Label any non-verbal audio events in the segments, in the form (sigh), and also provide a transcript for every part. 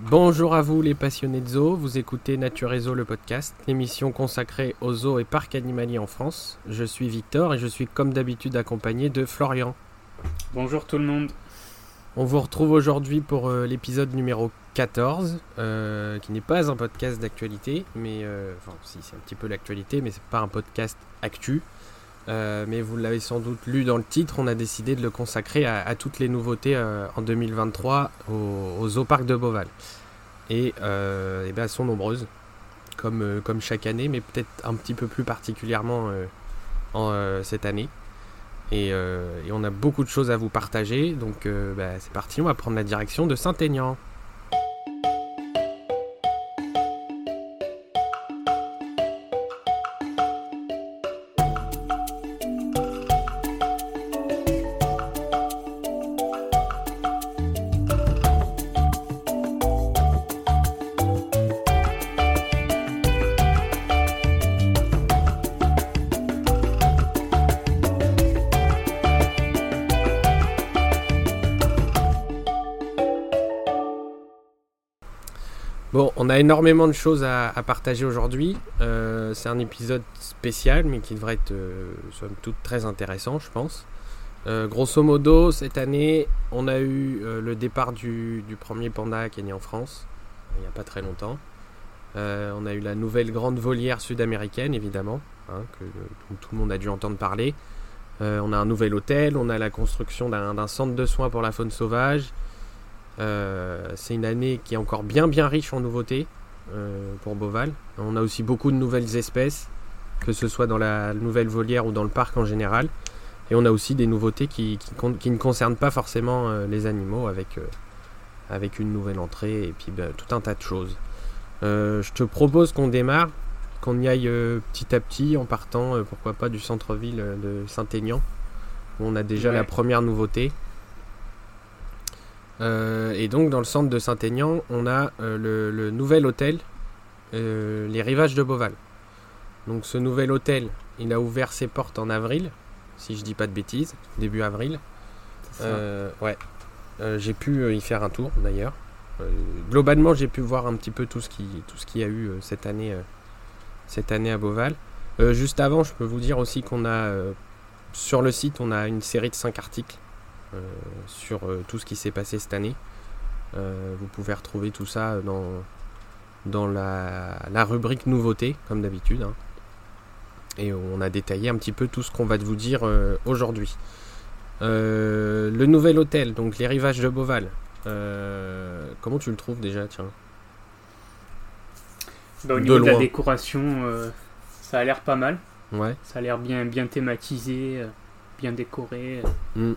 Bonjour à vous les passionnés de zoo, vous écoutez Nature et Zoo le podcast, l'émission consacrée aux zoos et parcs animaliers en France. Je suis Victor et je suis comme d'habitude accompagné de Florian. Bonjour tout le monde. On vous retrouve aujourd'hui pour euh, l'épisode numéro 14, euh, qui n'est pas un podcast d'actualité, mais euh, enfin si c'est un petit peu l'actualité, mais c'est pas un podcast actu. Euh, mais vous l'avez sans doute lu dans le titre, on a décidé de le consacrer à, toutes les nouveautés euh, en 2023 au, au Zoo Parc de Beauval. Et, euh, eh ben, elles sont nombreuses, comme, euh, comme chaque année, mais peut-être un petit peu plus particulièrement en, cette année. Et, on a beaucoup de choses à vous partager, donc bah, c'est parti, on va prendre la direction de Saint-Aignan. Énormément de choses à, partager aujourd'hui. Euh, c'est un épisode spécial, mais qui devrait être, euh, somme toute, très intéressant, je pense. Euh, grosso modo, cette année, on a eu le départ du, premier panda qui est né en France, il n'y a pas très longtemps. On a eu la nouvelle grande volière sud-américaine, évidemment, hein, que tout le monde a dû entendre parler. On a un nouvel hôtel, on a la construction d'un centre de soins pour la faune sauvage. Euh, c'est une année qui est encore bien bien riche en nouveautés euh, pour Beauval. On a aussi beaucoup de nouvelles espèces, que ce soit dans la nouvelle volière ou dans le parc en général. Et on a aussi des nouveautés qui, qui, con- qui ne concernent pas forcément euh, les animaux avec, avec une nouvelle entrée et puis ben, tout un tas de choses. Euh, je te propose qu'on démarre, qu'on y aille euh, petit à petit en partant, euh, pourquoi pas, du centre-ville de Saint-Aignan, où on a déjà Ouais. la première nouveauté. Euh, et donc dans le centre de Saint-Aignan, on a euh, le, le nouvel hôtel, euh, les rivages de Beauval. Donc ce nouvel hôtel, il a ouvert ses portes en avril, si je dis pas de bêtises, début avril. Ouais, j'ai pu y faire un tour d'ailleurs. Euh, globalement, j'ai pu voir un petit peu tout ce qui, tout ce qu'il y a eu euh, cette année, euh, cette année à Beauval. Juste avant, je peux vous dire aussi qu'on a sur le site, on a une série de 5 articles sur euh, tout ce qui s'est passé cette année. Euh, vous pouvez retrouver tout ça dans, dans la, la rubrique nouveautés, comme d'habitude. hein. Et on a détaillé un petit peu tout ce qu'on va vous dire euh, aujourd'hui. Euh, le nouvel hôtel, donc les rivages de Beauval. Euh, comment tu le trouves déjà, tiens? Bah, au de niveau de, la décoration, euh, ça a l'air pas mal. Ouais. Ça a l'air bien, bien thématisé, euh, bien décoré. Mm.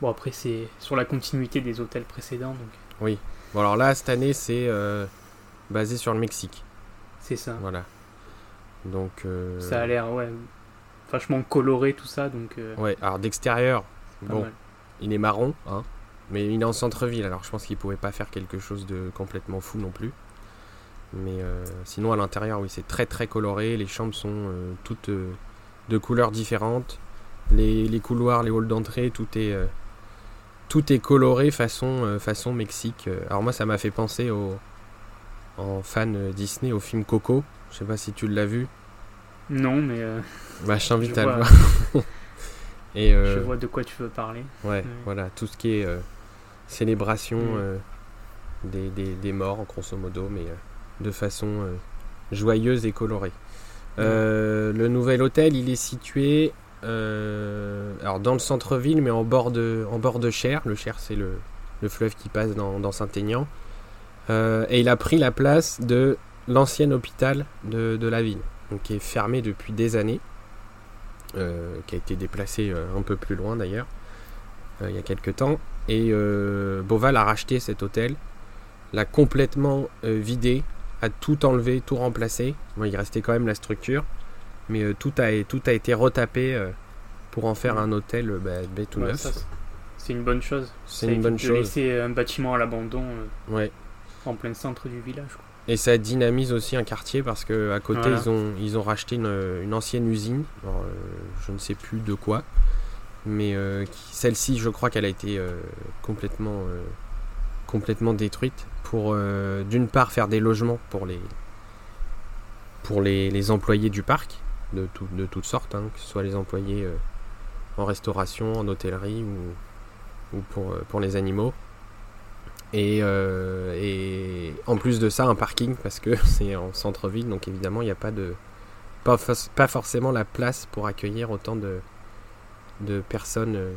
Bon, après, c'est sur la continuité des hôtels précédents, donc Bon alors là, cette année, c'est euh, basé sur le Mexique. c'est ça. Voilà. Donc. euh, Ça a l'air, ouais, vachement coloré, tout ça, donc euh, Ouais. Alors d'extérieur, bon, mal. il est marron, hein. Mais il est en centre-ville, alors je pense qu'il pouvait pas faire quelque chose de complètement fou non plus. Mais euh, sinon à l'intérieur, oui, c'est très très coloré. Les chambres sont toutes de couleurs différentes. Les, les couloirs, les halls d'entrée, tout est tout est coloré façon euh, façon Mexique. Alors moi, ça m'a fait penser au en fan Disney au film Coco. Je sais pas si tu l'as vu. Non, mais euh, Bah, je t'invite à le voir. (laughs) Et euh, je vois de quoi tu veux parler. Ouais, voilà, tout ce qui est euh, célébration Mm. des, des, des morts, grosso modo, mais de façon joyeuse et colorée. Le nouvel hôtel, il est situé euh, alors dans le centre-ville, mais en bord de, en bord de Cher. Le Cher, c'est le, le fleuve qui passe dans, Saint-Aignan. Euh, et il a pris la place de l'ancien hôpital de, la ville, donc qui est fermé depuis des années, euh, qui a été déplacé un peu plus loin d'ailleurs, il y a quelques temps. Et Beauval a racheté cet hôtel, l'a complètement vidé, a tout enlevé, tout remplacé. Il restait quand même la structure, mais euh, tout, a, tout a été retapé euh, pour en faire un hôtel euh, bah, bah, tout Ouais, neuf. c'est- une bonne chose. C'est une bonne chose. De laisser un bâtiment à l'abandon Ouais. en plein centre du village. quoi. Et ça dynamise aussi un quartier parce que à côté Voilà. ils ont ils ont racheté une, une ancienne usine, Alors, je ne sais plus de quoi, mais celle-ci je crois qu'elle a été complètement complètement détruites pour d'une part faire des logements pour les pour les, employés du parc de, de toutes sortes, hein, que ce soit les employés en restauration, en hôtellerie ou, ou pour, pour les animaux. Euh, et, en plus de ça, un parking parce que (laughs) c'est en centre-ville, donc évidemment, il n'y a pas de. Pas, pas, forcément la place pour accueillir autant de, de personnes, euh,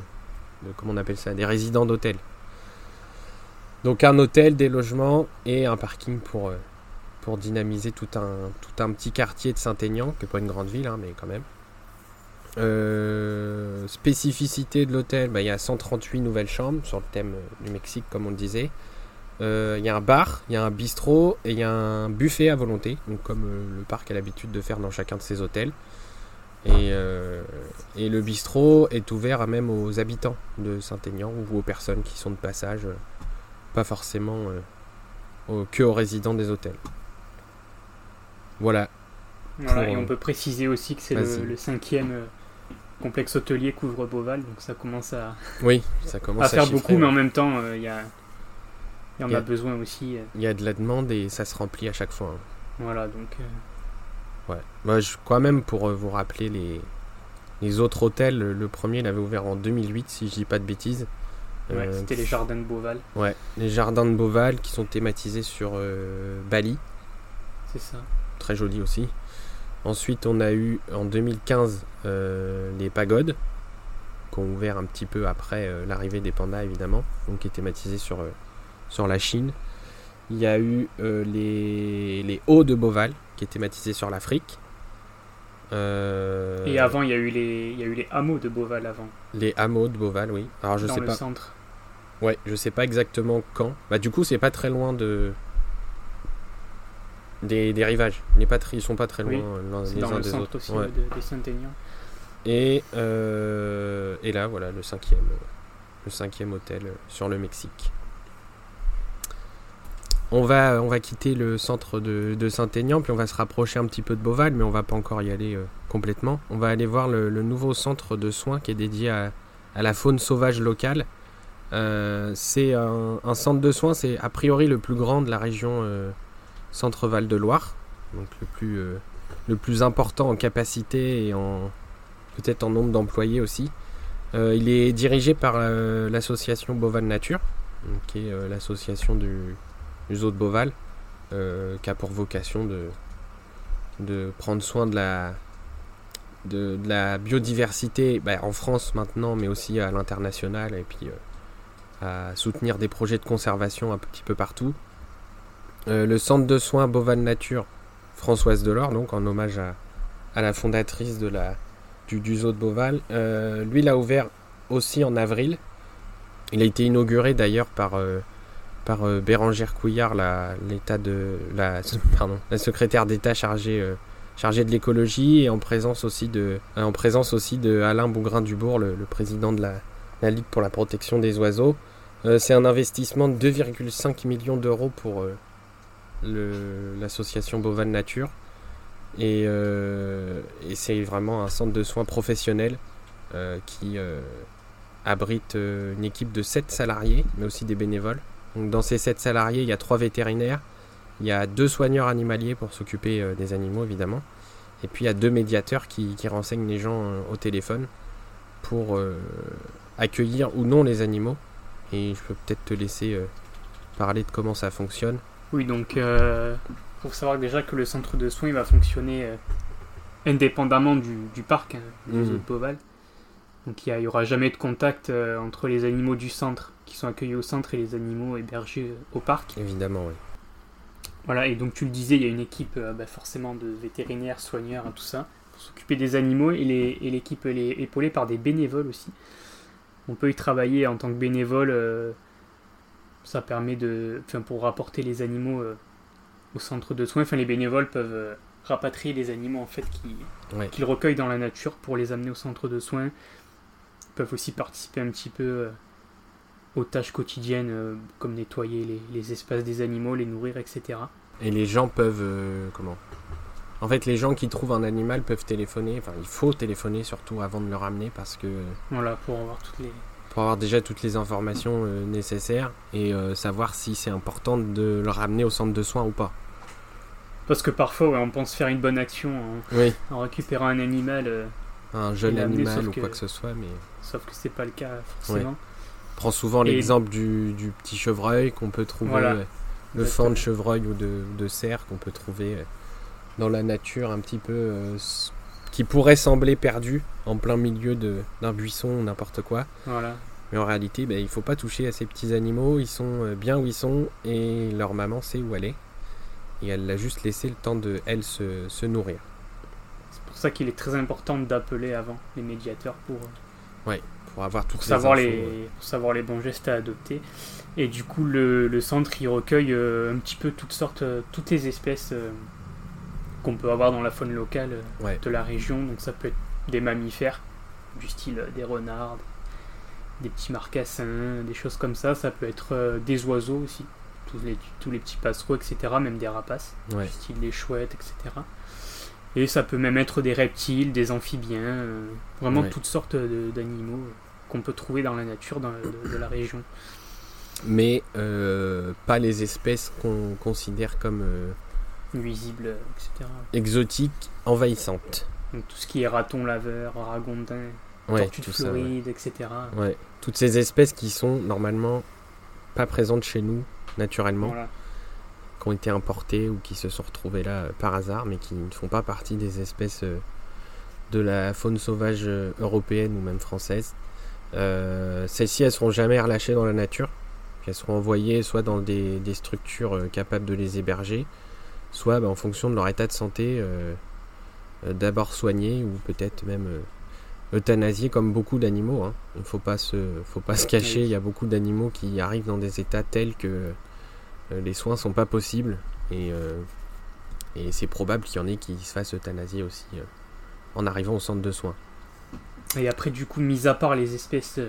de, comment on appelle ça, des résidents d'hôtel. Donc un hôtel, des logements et un parking pour, euh, pour dynamiser tout un, tout un petit quartier de Saint-Aignan, qui n'est pas une grande ville, hein, mais quand même. spécificité de l'hôtel, bah, il y a 138 nouvelles chambres sur le thème du Mexique, comme on le disait. Euh, il y a un bar, il y a un bistrot et il y a un buffet à volonté, donc comme euh, le parc a l'habitude de faire dans chacun de ses hôtels. Et, euh, le bistrot est ouvert à même aux habitants de Saint-Aignan ou aux personnes qui sont de passage, pas forcément que aux résidents des hôtels. Voilà. et on peut préciser aussi que c'est le, cinquième complexe hôtelier couvre Beauval, donc ça commence à, oui, ça commence à, faire beaucoup, mais en même temps, il y a il y en a, besoin aussi. Euh. Il y a de la demande et ça se remplit à chaque fois. Hein. Voilà, donc. Euh. Ouais. Moi, je crois même pour euh, vous rappeler les, les autres hôtels, le premier, il avait ouvert en 2008, si je dis pas de bêtises. Ouais, c'était les jardins de Beauval. Ouais, les jardins de Beauval qui sont thématisés sur Bali. C'est ça. Très joli aussi. Ensuite, on a eu en 2015 les pagodes, qui ont ouvert un petit peu après l'arrivée des pandas, évidemment, donc qui est thématisé sur sur la Chine. Il y a eu euh, les, les Hauts de Beauval, qui est thématisé sur l'Afrique. Euh, Et avant, il y, a eu les, il y a eu les hameaux de Beauval avant. Les hameaux de Beauval, oui. Alors je Dans sais le pas. centre. Ouais, je sais pas exactement quand. Bah du coup, c'est pas très loin de des, des rivages. Les pas ils sont pas très loin les dans uns le des autres. Aussi de, des Saint-Aignan. Et euh, et là, voilà, le cinquième, le cinquième hôtel sur le Mexique. On va, on va quitter le centre de, Saint-Aignan, puis on va se rapprocher un petit peu de Beauval, mais on va pas encore y aller euh, complètement. On va aller voir le, nouveau centre de soins qui est dédié à, la faune sauvage locale. Euh, c'est un, centre de soins, c'est a priori le plus grand de la région euh, Centre-Val de Loire, donc le plus, le plus important en capacité et en peut-être en nombre d'employés aussi. il est dirigé par l'association Beauval Nature, qui est l'association du zoo de euh, qui a pour vocation de, de prendre soin de la, de, la biodiversité bah, en France maintenant, mais aussi à l'international, et puis euh, à soutenir des projets de conservation un petit peu partout. Euh, le centre de soins Beauval Nature, Françoise Delors, donc en hommage à, à la fondatrice de la, du, du zoo de Beauval, lui il a ouvert aussi en avril. Il a été inauguré d'ailleurs par par euh, Bérangère Couillard, la, l'état de, la, (laughs) pardon, la secrétaire d'État chargée, euh, chargée de l'écologie, et en présence aussi de, euh, en présence aussi de Alain Bougrain-Dubourg, le, président de la, la, Ligue pour la protection des oiseaux. c'est un investissement de 2,5 millions d'euros pour l'association Bovane Nature. Et, et, c'est vraiment un centre de soins professionnel qui abrite une équipe de 7 salariés, mais aussi des bénévoles dans ces 7 salariés, il y a 3 vétérinaires, il y a 2 soigneurs animaliers pour s'occuper euh, des animaux évidemment, et puis il y a 2 médiateurs qui, renseignent les gens euh, au téléphone pour euh, accueillir ou non les animaux. Et je peux peut-être te laisser parler de comment ça fonctionne. Oui, donc pour savoir déjà que le centre de soins va fonctionner indépendamment du, parc, hein, du mmh. Donc il n'y aura jamais de contact euh, entre les animaux du centre qui sont accueillis au centre et les animaux hébergés euh, au parc. Évidemment, oui. Voilà, et donc tu le disais, il y a une équipe euh, bah, forcément de vétérinaires, soigneurs, tout ça, pour s'occuper des animaux, et l'équipe est épaulée par des bénévoles aussi. On peut y travailler en tant que bénévole, ça permet de. Enfin, pour rapporter les animaux au centre de soins, enfin, les bénévoles peuvent rapatrier les animaux en fait qu'ils recueillent dans la nature pour les amener au centre de soins peuvent aussi participer un petit peu euh, aux tâches quotidiennes euh, comme nettoyer les, espaces des animaux, les nourrir, etc. Et les gens peuvent euh, comment? En fait, les gens qui trouvent un animal peuvent téléphoner. Enfin, il faut téléphoner surtout avant de le ramener parce que voilà pour avoir toutes les pour avoir déjà toutes les informations euh, nécessaires et euh, savoir si c'est important de le ramener au centre de soins ou pas. Parce que parfois, ouais, on pense faire une bonne action en, Oui, en récupérant un animal, euh, un jeune animal ou que- quoi que ce soit, mais sauf que c'est pas le cas forcément. on prend souvent Et- l'exemple du, du petit chevreuil qu'on peut trouver, Voilà. le fan de chevreuil ou de, de cerf qu'on peut trouver dans la nature un petit peu, qui pourrait sembler perdu en plein milieu d'un buisson ou n'importe quoi. Voilà. Mais en réalité, ben, il faut pas toucher à ces petits animaux. Ils sont euh, bien où ils sont et leur maman sait où elle est. Et elle l'a juste laissé le temps de, elle, se, se nourrir. C'est pour ça qu'il est très important d'appeler avant les médiateurs pour, Pour avoir pour, savoir, infos, les, euh. pour savoir les bons gestes à adopter. Et du coup, le, le centre, il recueille euh, un petit peu toutes sortes, euh, toutes les espèces euh, qu'on peut avoir dans la faune locale euh, Ouais. de la région. Donc ça peut être des mammifères, du style euh, des renards, des petits marcassins, des choses comme ça. Ça peut être euh, des oiseaux aussi, tous les, tous les petits passereaux, etc. Même des rapaces, Ouais. du style des chouettes, etc. Et ça peut même être des reptiles, des amphibiens, euh, vraiment Ouais. toutes sortes d'animaux qu'on peut trouver dans la nature dans, de, de la région. Mais euh, pas les espèces qu'on considère comme euh, Nuisibles, etc. exotiques, envahissantes. Donc tout ce qui est raton laveur, ragondin, Ouais, tortue de tout ça, ouais. Floride, etc. Ouais. Toutes ces espèces qui sont normalement pas présentes chez nous naturellement, Voilà. qui ont été importées ou qui se sont retrouvées là euh, par hasard, mais qui ne font pas partie des espèces euh, de la faune sauvage euh, européenne ou même française. Euh, Celles-ci, elles seront jamais relâchées dans la nature. Elles seront envoyées soit dans des, des structures capables de les héberger, soit bah, en fonction de leur état de santé, euh, euh, d'abord soignées ou peut-être même euh, euthanasiées comme beaucoup d'animaux. hein. Il ne faut pas se, faut pas se cacher, il y a beaucoup d'animaux qui arrivent dans des états tels que euh, les soins sont pas possibles et, et c'est probable qu'il y en ait qui se fassent euthanasier aussi en arrivant au centre de soins. Et après, du coup, mis à part les espèces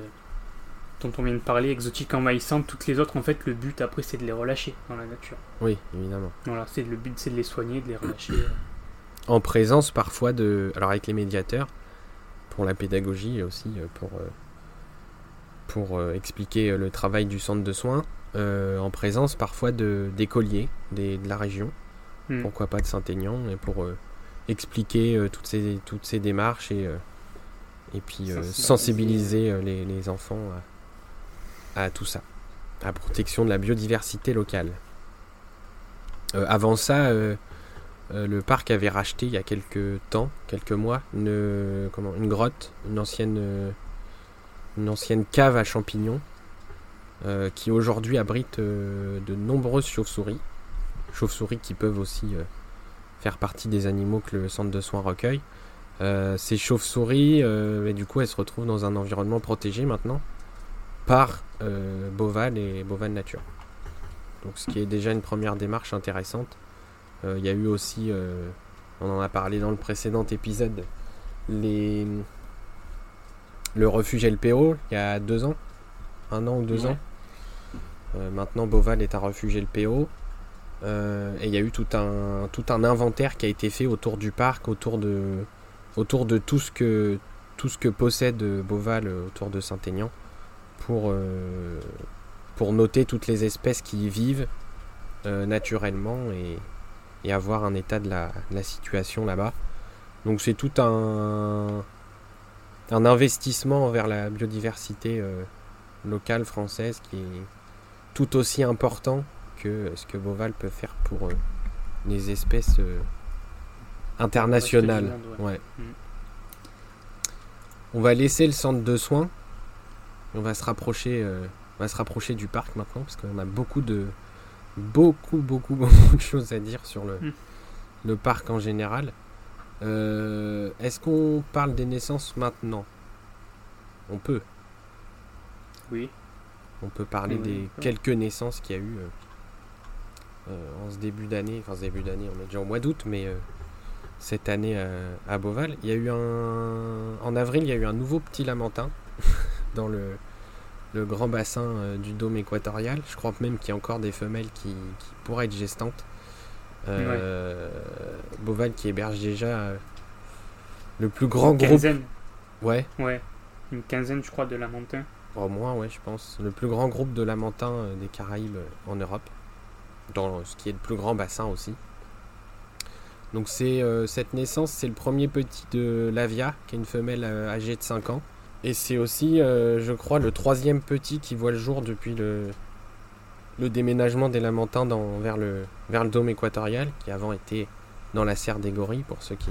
dont on vient de parler, exotiques envahissantes, toutes les autres, en fait, le but après, c'est de les relâcher dans la nature. Oui, évidemment. Voilà, c'est le but, c'est de les soigner, de les relâcher. (clears throat) En présence parfois de... Alors avec les médiateurs, pour la pédagogie et aussi euh, pour, euh, pour euh, expliquer le travail du centre de soins, euh, en présence parfois de d'écoliers des- de la région, Hmm. pourquoi pas de Saint-Aignan, et pour euh, expliquer euh, toutes, ces, toutes ces démarches et, et puis euh, Sensibiliser. sensibiliser euh, les, les enfants à, tout ça, à la protection de la biodiversité locale. Euh, avant ça, euh, euh, le parc avait racheté il y a quelques temps, quelques mois, une, grotte, une ancienne, une ancienne cave à champignons qui aujourd'hui abrite de nombreuses chauves-souris. Chauves-souris qui peuvent aussi faire partie des animaux que le centre de soins recueille. Ces chauves-souris, du coup, elles se retrouvent dans un environnement protégé maintenant par euh, Boval et Boval Nature. Donc, ce qui est déjà une première démarche intéressante. Euh, Il y a eu aussi, euh, on en a parlé dans le précédent épisode, les, le refuge LPO il y a deux ans, un an ou deux Ouais. ans. Maintenant, Boval est un refuge LPO. Et il y a eu tout un, tout un inventaire qui a été fait autour du parc, autour de, autour de tout ce que, tout ce que possède Boval autour de Saint-Aignan pour, euh, pour noter toutes les espèces qui y vivent euh, naturellement et, et avoir un état de la, de la situation là-bas. Donc c'est tout un, un investissement vers la biodiversité euh, locale française qui est tout aussi important que ce que Boval peut faire pour les espèces internationales. Ouais. On va laisser le centre de soins. On va se rapprocher, euh, on va se rapprocher du parc maintenant parce qu'on a beaucoup de, beaucoup, beaucoup, (laughs) beaucoup de choses à dire sur le, Mm. le parc en général. Euh, Est-ce qu'on parle des naissances maintenant? On peut. Oui. On peut parler Oui, des quelques naissances qu'il y a eu euh, en ce début d'année. Enfin, ce début d'année, on est déjà au mois d'août, mais cette année euh, à Beauval, il y a eu un. En avril, il y a eu un nouveau petit lamentin (laughs) dans le, le grand bassin euh, du dôme équatorial. Je crois même qu'il y a encore des femelles qui, qui pourraient être gestantes. Euh, Beauval qui héberge déjà euh, le plus grand Une groupe. quinzaine. Ouais, Ouais. Une quinzaine, je crois, de lamentins. Au moins, ouais, je pense. Le plus grand groupe de lamantins des Caraïbes en Europe. Dans ce qui est le plus grand bassin aussi. Donc c'est cette naissance, c'est le premier petit de Lavia, qui est une femelle âgée de 5 ans. Et c'est aussi, je crois, le troisième petit qui voit le jour depuis le, déménagement des Lamentins dans, vers, le, vers le dôme équatorial, qui avant était dans la serre des gorilles, pour ceux qui,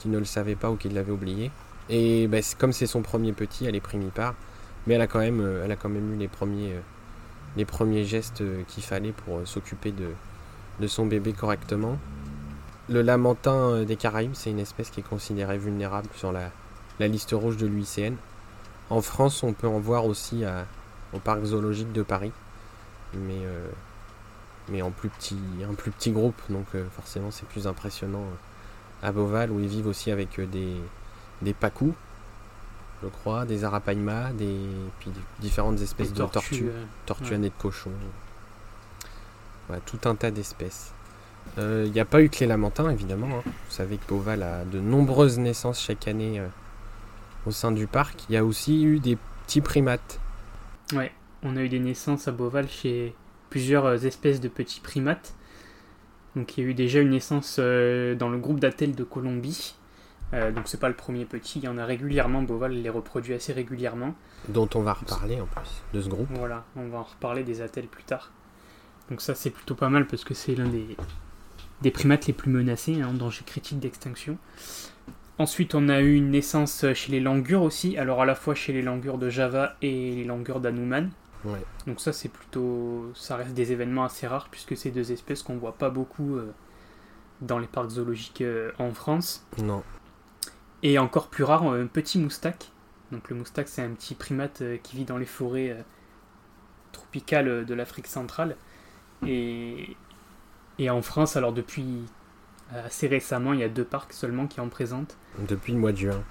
qui ne le savaient pas ou qui l'avaient oublié. Et ben, comme c'est son premier petit, elle est primipare, mais elle a quand même, euh, elle a quand même eu les premiers, euh, les premiers gestes euh, qu'il fallait pour s'occuper de, de son bébé correctement. Le lamentin des Caraïbes, c'est une espèce qui est considérée vulnérable sur la, la liste rouge de l'UICN. En France, on peut en voir aussi à, au parc zoologique de Paris mais, euh, mais en, plus petit, un plus petit groupe, donc euh, forcément c'est plus impressionnant euh, à Beauval où ils vivent aussi avec des, des pacous, je crois, des arapaima, des puis différentes espèces de tortues, tortues, de cochon. Voilà, tout un tas d'espèces. Il n'y a pas eu que les lamentins, évidemment. Hein. Vous savez que Beauval a de nombreuses naissances chaque année au sein du parc. Il y a aussi eu des petits primates. Ouais on a eu des naissances à Beauval chez plusieurs euh, espèces de petits primates. Donc il y a eu déjà une naissance euh, dans le groupe d'Atel de Colombie. Euh, donc c'est pas le premier petit, il y en a régulièrement, Beauval les reproduit assez régulièrement. Dont on va reparler en plus, de ce groupe. Voilà, on va en reparler des Attelles plus tard. Donc ça c'est plutôt pas mal parce que c'est l'un des, des primates les plus menacés, hein, en danger critique d'extinction. Ensuite, on a eu une naissance chez les langures aussi, alors à la fois chez les langures de Java et les langures d'Anouman. Donc ça c'est plutôt, ça reste des événements assez rares puisque c'est deux espèces qu'on voit pas beaucoup euh, dans les parcs zoologiques euh, en France. Non. Et encore plus rare, un petit moustaque. Donc le moustaque c'est un petit primate euh, qui vit dans les forêts tropicales de l'Afrique centrale. Et, et en France, alors depuis assez récemment, il y a deux parcs seulement qui en présentent. Depuis le mois de juin.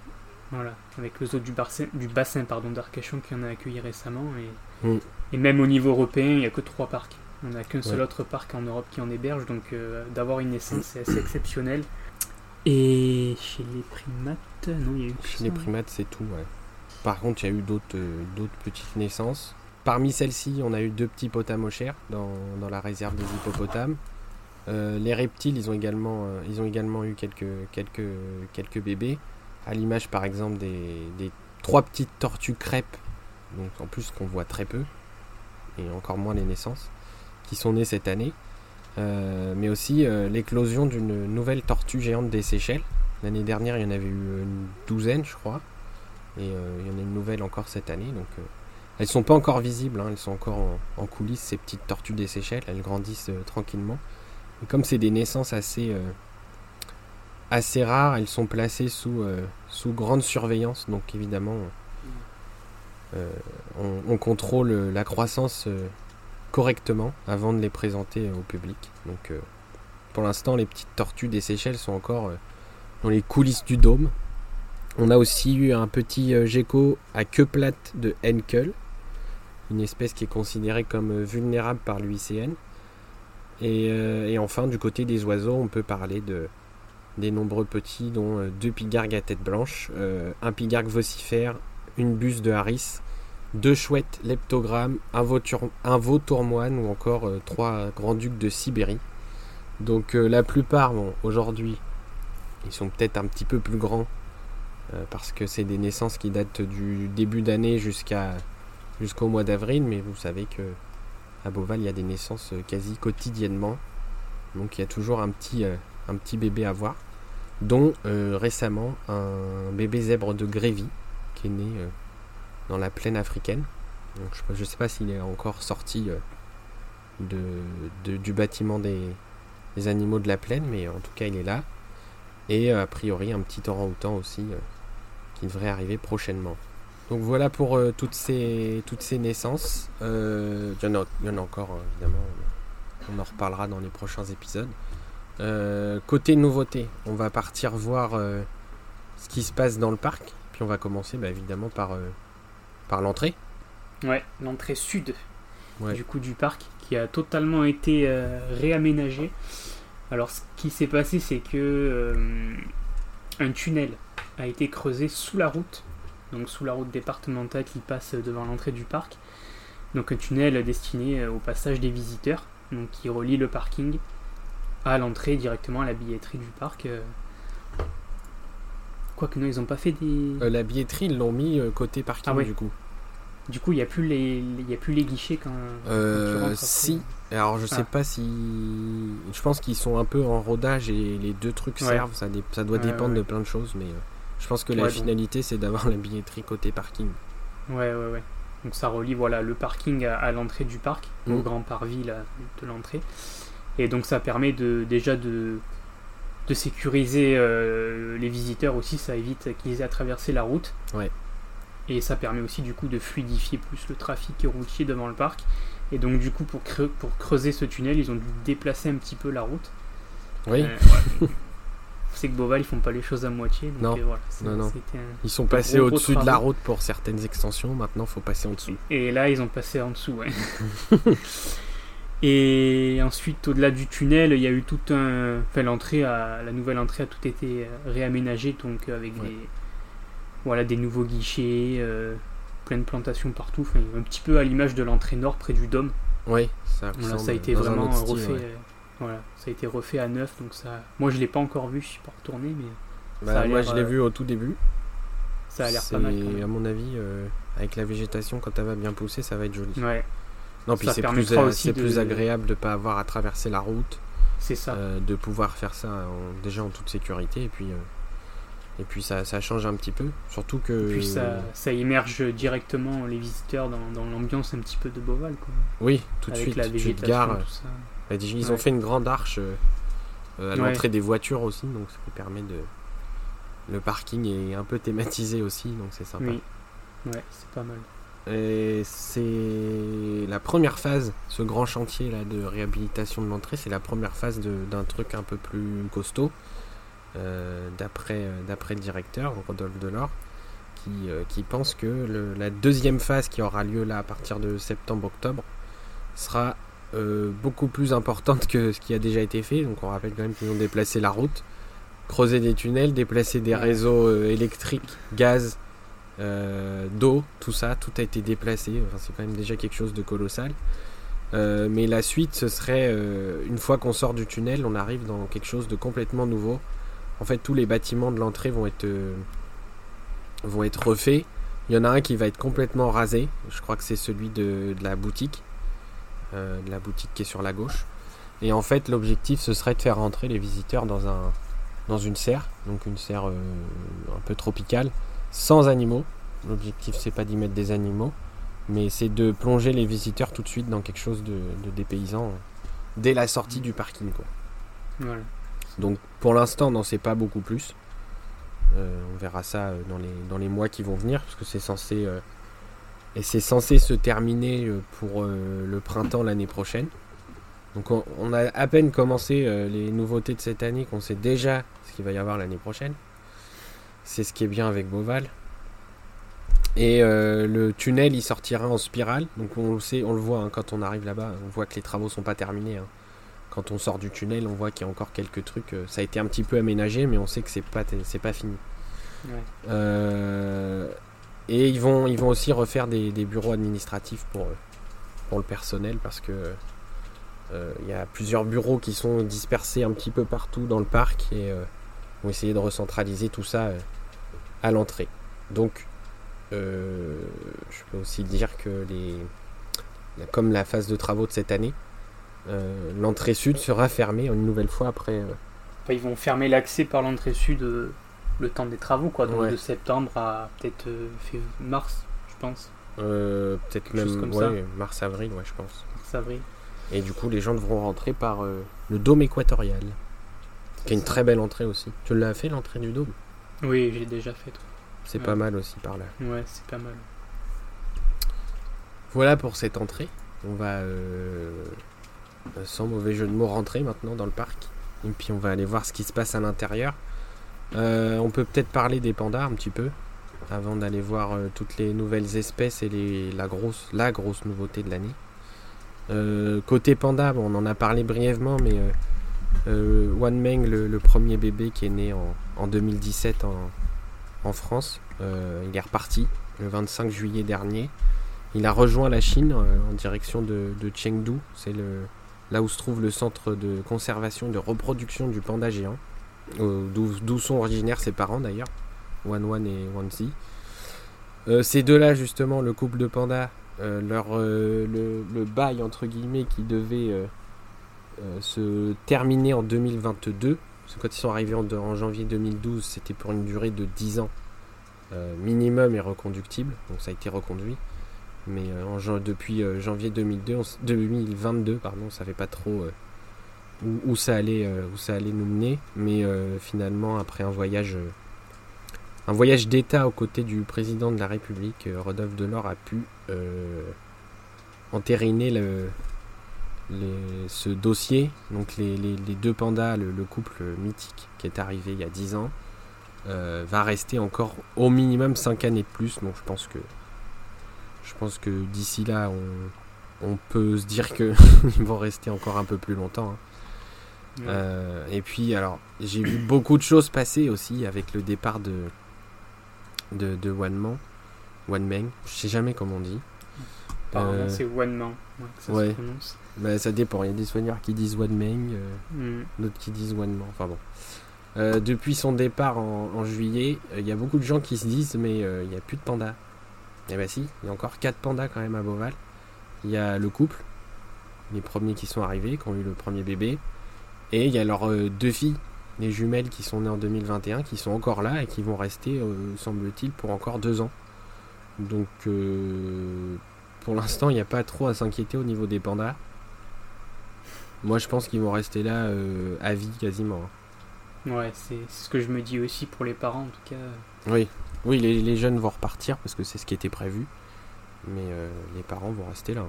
Voilà, avec le zoo du, bassin, du bassin pardon, d'Arcachon qui en a accueilli récemment. Et, mm. et même au niveau européen, il n'y a que trois parcs. On n'a qu'un seul autre parc en Europe qui en héberge, donc euh, d'avoir une naissance, c'est assez (coughs) exceptionnel. Et chez les primates, non, il y a eu Chez les primates, c'est tout, ouais. Par contre, il y a eu d'autres euh, d'autres petites naissances. Parmi celles-ci, on a eu deux petits potamochères dans, dans la réserve des hippopotames. Euh, les reptiles, ils ont également, également eu quelques, bébés. À l'image par exemple des, trois petites tortues crêpes, donc en plus qu'on voit très peu, et encore moins les naissances, qui sont nées cette année, euh, mais aussi euh, l'éclosion d'une nouvelle tortue géante des Seychelles. L'année dernière, il y en avait eu une douzaine, je crois, et euh, il y en a une nouvelle encore cette année, donc elles sont pas encore visibles, hein, elles sont encore en, coulisses, ces petites tortues des Seychelles, elles grandissent tranquillement. Comme c'est des naissances assez assez rares, elles sont placées sous, euh, sous grande surveillance, donc évidemment euh, on, contrôle la croissance euh, correctement avant de les présenter au public. Donc pour l'instant les petites tortues des Seychelles sont encore dans les coulisses du dôme. On a aussi eu un petit gecko à queue plate de Henkel, une espèce qui est considérée comme vulnérable par l'UICN. Et, et, enfin, du côté des oiseaux, on peut parler de, des nombreux petits, dont euh, deux pigargues à tête blanche, euh, un pigargue vocifère, une buse de Harris, deux chouettes leptogrammes, un, un vautourmoine ou encore euh, trois grands-ducs de Sibérie. Donc la plupart, aujourd'hui, ils sont peut-être un petit peu plus grands parce que c'est des naissances qui datent du début d'année jusqu'à jusqu'au mois d'avril, mais vous savez que à Beauval, il y a des naissances quasi quotidiennement. Donc il y a toujours un petit, petit bébé à voir dont euh, récemment un bébé zèbre de Grévy qui est né euh, dans la plaine africaine. je ne sais pas s'il est encore sorti euh, du bâtiment des, animaux de la plaine, mais en tout cas il est là. Et a priori un petit orang-outan aussi qui devrait arriver prochainement. Donc voilà pour toutes, ces, toutes ces naissances. Il y, en a, y en a encore évidemment, on en reparlera dans les prochains épisodes. Euh, côté nouveauté, on va partir voir euh, ce qui se passe dans le parc. Puis on va commencer bah, évidemment par, euh, par l'entrée. Ouais, l'entrée sud du coup du parc qui a totalement été réaménagée. Alors ce qui s'est passé c'est que un tunnel a été creusé sous la route donc sous la route départementale qui passe devant l'entrée du parc. Donc un tunnel destiné au passage des visiteurs, donc qui relie le parking à l'entrée directement à la billetterie du parc. Quoique non, ils n'ont pas fait des. la billetterie, ils l'ont mis côté parking ah du coup. Du coup, il n'y a, plus les, y a plus les guichets quand. Euh, si. Alors, je sais ah. pas si. Je pense qu'ils sont un peu en rodage et les deux trucs servent. Ça, ça doit dépendre de plein de choses, mais euh, je pense que la finalité, c'est d'avoir la billetterie côté parking. Ouais, ouais, ouais. Donc, ça relie voilà, le parking à, l'entrée du parc, au mm. grand parvis là, de l'entrée. Et donc, ça permet de, déjà de, de sécuriser euh, les visiteurs aussi. Ça évite qu'ils aient à traverser la route. Ouais. Et ça permet aussi du coup de fluidifier plus le trafic routier devant le parc. Et donc du coup pour, pour creuser ce tunnel, ils ont dû déplacer un petit peu la route. Oui. Euh, (laughs) c'est que Boval, ils font pas les choses à moitié. non. Euh, non, non. ils sont passés au-dessus de la route pour certaines extensions. Maintenant, faut passer en dessous. Et là, ils ont passé en dessous, ouais. (laughs) Et ensuite, au-delà du tunnel, il y a eu tout un. Enfin, l'entrée, à... la nouvelle entrée a tout été réaménagée, donc avec des voilà, des nouveaux guichets, euh, plein de plantations partout, un petit peu à l'image de l'entrée nord près du dôme. Oui, ça, ça a été vraiment refait. Euh, voilà, ça a été refait à neuf, donc ça. Moi, je l'ai pas encore vu, je suis pas retourné, mais. Bah, moi, je l'ai euh, vu au tout début. Ça a l'air pas mal. À mon avis, avec la végétation, quand elle va bien pousser, ça va être joli. Ouais. Non, puis c'est plus, c'est plus agréable de pas avoir à traverser la route. C'est ça. de pouvoir faire ça déjà en toute sécurité et puis et puis ça, ça, change un petit peu, surtout que... Et puis ça, ça immerge directement les visiteurs dans, dans l'ambiance un petit peu de Beauval. Quoi. Oui, tout de suite, la tu te gares. Bah, ils ont fait une grande arche euh, à l'entrée des voitures aussi, donc ça permet de... Le parking est un peu thématisé aussi, donc c'est sympa. Oui, ouais, c'est pas mal. Et c'est la première phase, ce grand chantier là de réhabilitation de l'entrée, c'est la première phase d'un truc un peu plus costaud. Euh, d'après euh, d'après le directeur Rodolphe Delors qui, euh, qui pense que la deuxième phase qui aura lieu là à partir de septembre-octobre sera beaucoup plus importante que ce qui a déjà été fait. Donc on rappelle quand même qu'ils ont déplacé la route, creusé des tunnels, déplacé des réseaux électriques, gaz, d'eau, tout ça, tout a été déplacé. Enfin, c'est quand même déjà quelque chose de colossal. mais la suite, ce serait une fois qu'on sort du tunnel, on arrive dans quelque chose de complètement nouveau en fait, tous les bâtiments de l'entrée vont être, euh, vont être refaits. Il y en a un qui va être complètement rasé. Je crois que c'est celui de, la boutique. Euh, de la boutique qui est sur la gauche. Et en fait, l'objectif, ce serait de faire rentrer les visiteurs dans, un, dans une serre. Donc une serre euh, un peu tropicale. Sans animaux. L'objectif, c'est pas d'y mettre des animaux. Mais c'est de plonger les visiteurs tout de suite dans quelque chose de, de dépaysant. Dès la sortie du parking. Quoi. Voilà. Donc pour l'instant, n'en sait pas beaucoup plus. Euh, on verra ça euh, dans les, dans les mois qui vont venir, parce que c'est censé, euh, et c'est censé se terminer pour le printemps l'année prochaine. Donc on, a à peine commencé les nouveautés de cette année, qu'on sait déjà ce qu'il va y avoir l'année prochaine. C'est ce qui est bien avec Beauval. Et le tunnel, il sortira en spirale. Donc on le sait, on le voit hein, quand on arrive là-bas. On voit que les travaux sont pas terminés. Hein quand on sort du tunnel, on voit qu'il y a encore quelques trucs. Euh, ça a été un petit peu aménagé, mais on sait que c'est pas, c'est pas fini. Euh, et ils vont, ils vont aussi refaire des, bureaux administratifs pour, pour le personnel parce que euh, il y a plusieurs bureaux qui sont dispersés un petit peu partout dans le parc et vont essayer de recentraliser tout ça à l'entrée. Donc, je peux aussi dire que les, comme la phase de travaux de cette année, euh, l'entrée sud sera fermée une nouvelle fois après. Euh. ils vont fermer l'accès par l'entrée sud euh, le temps des travaux, quoi, donc de septembre à peut-être mars, je pense. peut-être même ouais, mars-avril, ouais, je pense. Mars-avril. Et du coup, les gens devront rentrer par le dôme équatorial, qui est une très belle entrée aussi. Tu l'as fait l'entrée du dôme? Oui, j'ai déjà fait. C'est pas mal aussi par là. Ouais, c'est pas mal. Voilà pour cette entrée. On va euh, sans mauvais jeu de mots, rentrer maintenant dans le parc. Et puis on va aller voir ce qui se passe à l'intérieur. Euh, on peut peut-être parler des pandas un petit peu avant d'aller voir euh, toutes les nouvelles espèces et la, grosse, nouveauté de l'année. côté panda, on en a parlé brièvement, mais One Meng, le, premier bébé qui est né en, 2017 en, France. il est reparti le 25 juillet dernier. Il a rejoint la Chine en direction de, Chengdu. C'est là où se trouve le centre de conservation et de reproduction du panda géant, d'où sont originaires ses parents d'ailleurs, Wan Wan et Wan Zi. ces deux-là, justement, le couple de pandas, leur, le, bail entre guillemets qui devait euh, se terminer en 2022. Parce que quand ils sont arrivés en, janvier 2012, c'était pour une durée de 10 ans euh, minimum et reconductible. Donc ça a été reconduit. Mais euh, depuis janvier 2002, 2022, pardon, on savait pas trop où, ça allait, où ça allait nous mener. Mais finalement, après un voyage un voyage d'État aux côtés du président de la République, Rodolphe Delors a pu entériner le, ce dossier, donc les, deux pandas, le, couple mythique qui est arrivé il y a 10 ans, euh, va rester encore au minimum 5 années de plus. Donc je pense que je pense que d'ici là, on, peut se dire qu'ils (laughs) vont rester encore un peu plus longtemps. Hein. Euh, et puis alors, j'ai vu beaucoup de choses passer aussi avec le départ de de, de One Man, One Meng, je sais jamais comment on dit. Euh, c'est One Man, ça se prononce. Bah, ça dépend. Il y a des soigneurs qui disent One Meng, euh, mm. d'autres qui disent One Man. Enfin bon. Depuis son départ en, juillet, il y a beaucoup de gens qui se disent mais il n'y a plus de pandas. Et eh bah si, il y a encore 4 pandas quand même à Beauval. Il y a le couple, les premiers qui sont arrivés, qui ont eu le premier bébé. Et il y a leurs deux filles, les jumelles qui sont nées en 2021, qui sont encore là et qui vont rester, semble-t-il, pour encore deux ans. Donc pour l'instant, il n'y a pas trop à s'inquiéter au niveau des pandas. Moi, je pense qu'ils vont rester là euh, à vie quasiment. Ouais, c'est ce que je me dis aussi pour les parents en tout cas. Oui, oui les, jeunes vont repartir parce que c'est ce qui était prévu. Mais euh, les parents vont rester là.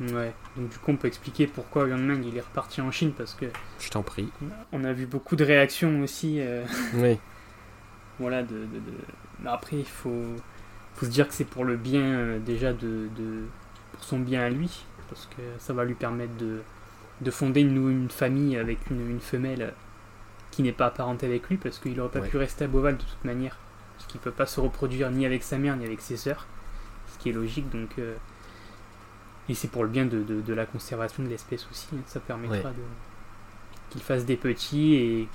Ouais, donc du coup on peut expliquer pourquoi Yang il est reparti en Chine parce que... Je t'en prie. On a vu beaucoup de réactions aussi. Euh, (laughs) oui. (laughs) voilà, de, après il faut, faut se dire que c'est pour le bien déjà de, de... pour son bien à lui parce que ça va lui permettre de de fonder une, une famille avec une, femelle qui n'est pas apparentée avec lui, parce qu'il n'aurait pas pu rester à Beauval de toute manière, parce qu'il ne peut pas se reproduire ni avec sa mère ni avec ses sœurs, ce qui est logique, donc... Euh, et c'est pour le bien de, de, la conservation de l'espèce aussi, hein. ça permettra de qu'il fasse des petits, et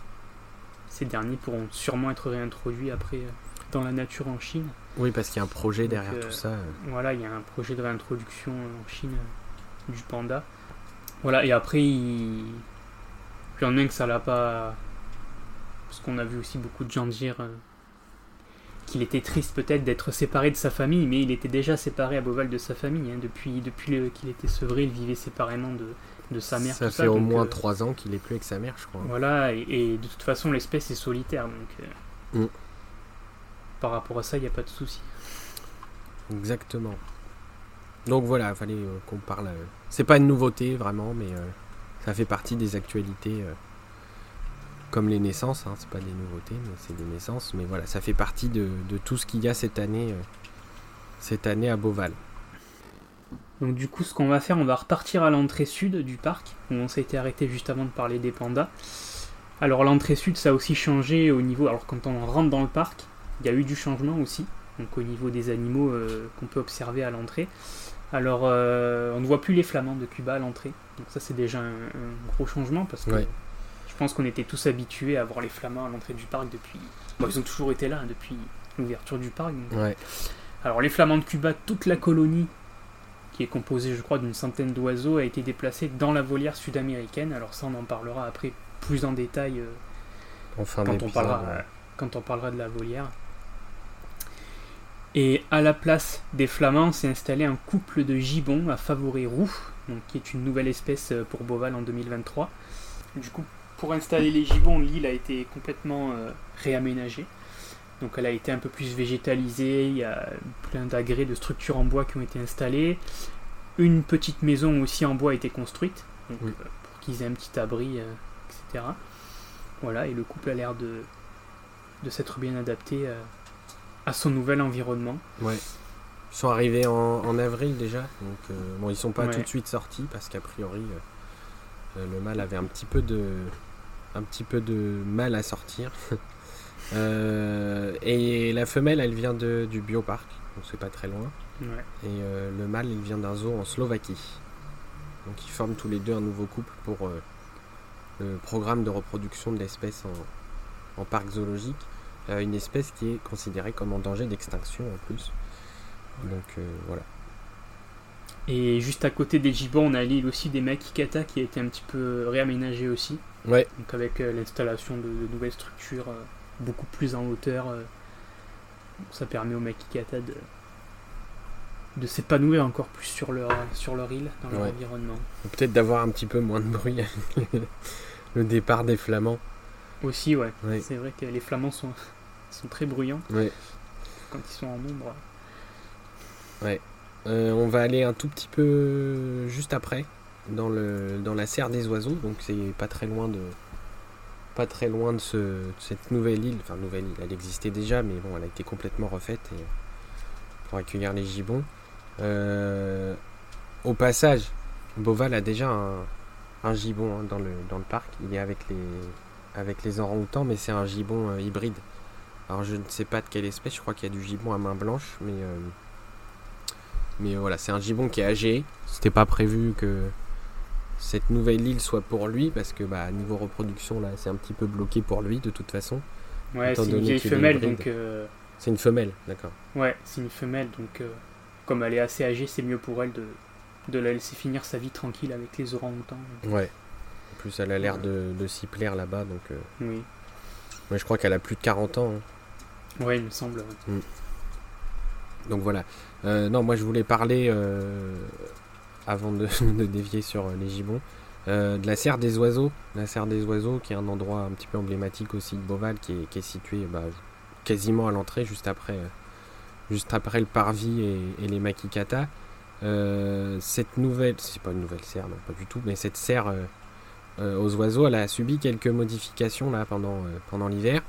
ces derniers pourront sûrement être réintroduits après euh, dans la nature en Chine. Oui, parce qu'il y a un projet derrière tout ça. Euh. Voilà, il y a un projet de réintroduction en Chine du panda. Voilà, et après, il... y en a que ça l'a pas. Parce qu'on a vu aussi beaucoup de gens dire euh, qu'il était triste peut-être d'être séparé de sa famille, mais il était déjà séparé à Beauval de sa famille. Hein. Depuis, depuis qu'il était sevré, il vivait séparément de, de sa mère. Ça fait au moins euh, trois ans qu'il est plus avec sa mère, je crois. Voilà, et, de toute façon, l'espèce est solitaire, donc. Euh, mm. Par rapport à ça, il n'y a pas de souci. Exactement. Donc voilà, il fallait qu'on parle. C'est pas une nouveauté vraiment, mais euh, ça fait partie des actualités euh, comme les naissances. Hein, c'est pas des nouveautés, mais c'est des naissances. Mais voilà, ça fait partie de, tout ce qu'il y a cette année, euh, cette année à Beauval. Donc du coup, ce qu'on va faire, on va repartir à l'entrée sud du parc, où on s'est été arrêté juste avant de parler des pandas. Alors l'entrée sud, ça a aussi changé au niveau. Alors quand on rentre dans le parc, il y a eu du changement aussi. Donc au niveau des animaux qu'on peut observer à l'entrée. Alors, euh, on ne voit plus les flamands de Cuba à l'entrée. Donc ça, c'est déjà un, gros changement parce que je pense qu'on était tous habitués à voir les flamands à l'entrée du parc depuis... Bon, ils ont toujours été là hein, depuis l'ouverture du parc. Alors, les flamands de Cuba, toute la colonie, qui est composée, je crois, d'une centaine d'oiseaux, a été déplacée dans la volière sud-américaine. Alors ça, on en parlera après plus en détail euh, quand, on parlera, quand on parlera de la volière. Et à la place des flamands s'est installé un couple de gibbons à favoris roux, donc qui est une nouvelle espèce euh, pour Boval en 2023. Du coup, pour installer les gibbons, l'île a été complètement euh, réaménagée. Donc elle a été un peu plus végétalisée, il y a plein d'agrès de structures en bois qui ont été installées. Une petite maison aussi en bois a été construite, euh, pour qu'ils aient un petit abri, etc. Voilà, et le couple a l'air de, de s'être bien adapté à son nouvel environnement. Ouais. Ils sont arrivés en, avril déjà, donc euh, bon, ils sont pas tout de suite sortis parce qu'a priori euh, euh, le mâle avait un petit peu de un petit peu de mal à sortir (laughs) et la femelle, elle vient de, du bioparc, donc c'est pas très loin. Ouais. Et le mâle, il vient d'un zoo en Slovaquie. Donc ils forment tous les deux un nouveau couple pour le programme de reproduction de l'espèce en, en, parc zoologique. une espèce qui est considérée comme en danger d'extinction en plus. Donc voilà. Et juste à côté des gibbons, on a l'île aussi des Makikata qui a été un petit peu réaménagée aussi. Ouais. Donc avec euh, l'installation de, nouvelles structures euh, beaucoup plus en hauteur, euh, ça permet aux Makikata de, de s'épanouir encore plus sur leur, sur leur île, dans leur environnement. Peut-être d'avoir un petit peu moins de bruit (laughs) le départ des flamands. Aussi, ouais. C'est vrai que les flamands sont, (laughs) sont très bruyants. Ouais. Quand ils sont en nombre. Ouais. Euh, on va aller un tout petit peu juste après dans, la serre des oiseaux, donc c'est pas très loin de pas très loin de, ce, cette nouvelle île. Enfin nouvelle île, elle existait déjà, mais bon, elle a été complètement refaite pour accueillir les gibbons. Euh, au passage, Boval a déjà un, gibbon hein, dans, le, parc. Il est avec les avec les orang-outans, mais c'est un gibbon euh, hybride. Alors je ne sais pas de quelle espèce. Je crois qu'il y a du gibbon à main blanche, mais mais voilà, c'est un gibbon qui est âgé. C'était pas prévu que cette nouvelle île soit pour lui parce que bah niveau reproduction là, c'est un petit peu bloqué pour lui de toute façon. Ouais, c'est une vieille femelle donc. Euh, c'est une femelle, d'accord. Ouais, c'est une femelle donc euh, comme elle est assez âgée, c'est mieux pour elle de de la laisser finir sa vie tranquille avec les orang-outans. Ouais. En plus, elle a l'air de, de s'y plaire là-bas donc. Euh, oui. Moi, je crois qu'elle a plus de 40 ans. Hein. Ouais, il me semble. Mm. Donc voilà. Euh, non, moi je voulais parler, euh, avant de, (laughs) dévier sur euh, les gibbons, de la serre des oiseaux. La serre des oiseaux qui est un endroit un petit peu emblématique aussi de Beauval qui est, situé bah, quasiment à l'entrée, juste après, le parvis et, les makikata. cette nouvelle, c'est pas une nouvelle serre, non pas du tout, mais cette serre aux oiseaux, elle a subi quelques modifications pendant l'hiver.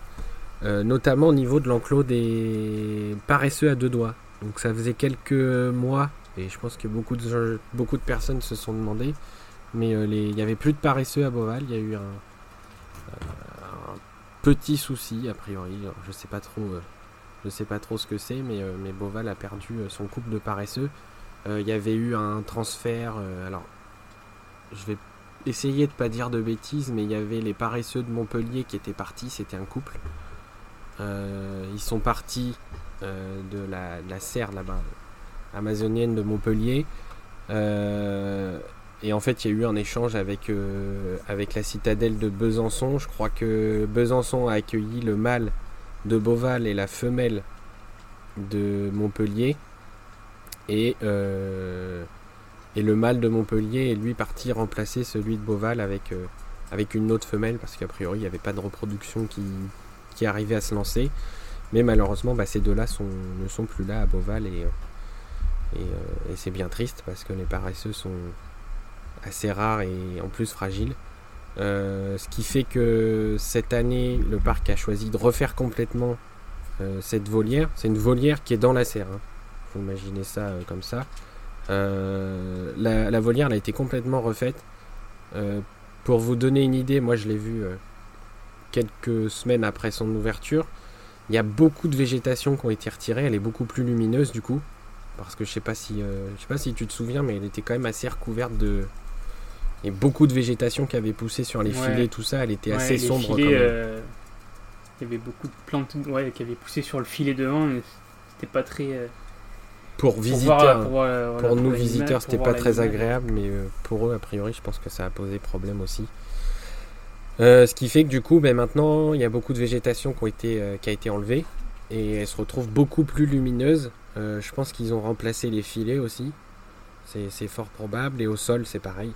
notamment au niveau de l'enclos des paresseux à deux doigts. Donc ça faisait quelques mois, et je pense que beaucoup de, beaucoup de personnes se sont demandé, mais euh, il n'y avait plus de paresseux à Beauval, il y a eu un, petit souci a priori, je sais pas trop, euh, je sais pas trop ce que c'est, mais, euh, mais Beauval a perdu son couple de paresseux. Il y avait eu un transfert, alors je vais essayer de pas dire de bêtises, mais il y avait les paresseux de Montpellier qui étaient partis, c'était un couple. ils sont partis euh, de, la, serre là-bas, amazonienne de Montpellier. Euh, et en fait, il y a eu un échange avec, euh, avec la citadelle de Besançon. Je crois que Besançon a accueilli le mâle de Beauval et la femelle de Montpellier. Et, le mâle de Montpellier est lui parti remplacer celui de Beauval avec, une autre femelle parce qu'a priori il n'y avait pas de reproduction qui arrivait à se lancer. Mais malheureusement, bah, ces deux-là ne sont plus là à Beauval et, euh, euh, et, c'est bien triste parce que les paresseux sont assez rares et en plus fragiles. Euh, ce qui fait que cette année, le parc a choisi de refaire complètement cette volière. C'est une volière qui est dans la serre. Hein. Faut imaginer ça comme ça. La, volière a été complètement refaite. pour vous donner une idée, moi je l'ai vue quelques semaines après son ouverture. Il y a beaucoup de végétation qui ont été retirées, elle est beaucoup plus lumineuse du coup. Parce que je sais pas si euh, je sais pas si tu te souviens, mais elle était quand même assez recouverte de. Et beaucoup de végétation qui avait poussé sur les filets, tout ça, elle était assez sombre euh, il y avait beaucoup de plantes ouais, qui avaient poussé sur le filet devant, mais c'était pas très. Euh, pour visiteurs, pour, nous visiteurs, c'était pas très agréable, mais pour eux, a priori, je pense que ça a posé problème aussi. Euh, ce qui fait que du coup, ben, maintenant, il y a beaucoup de végétation qui, euh, a été enlevée et elle se retrouve beaucoup plus lumineuse. Euh, je pense qu'ils ont remplacé les filets aussi. C'est fort probable. Et au sol, c'est pareil.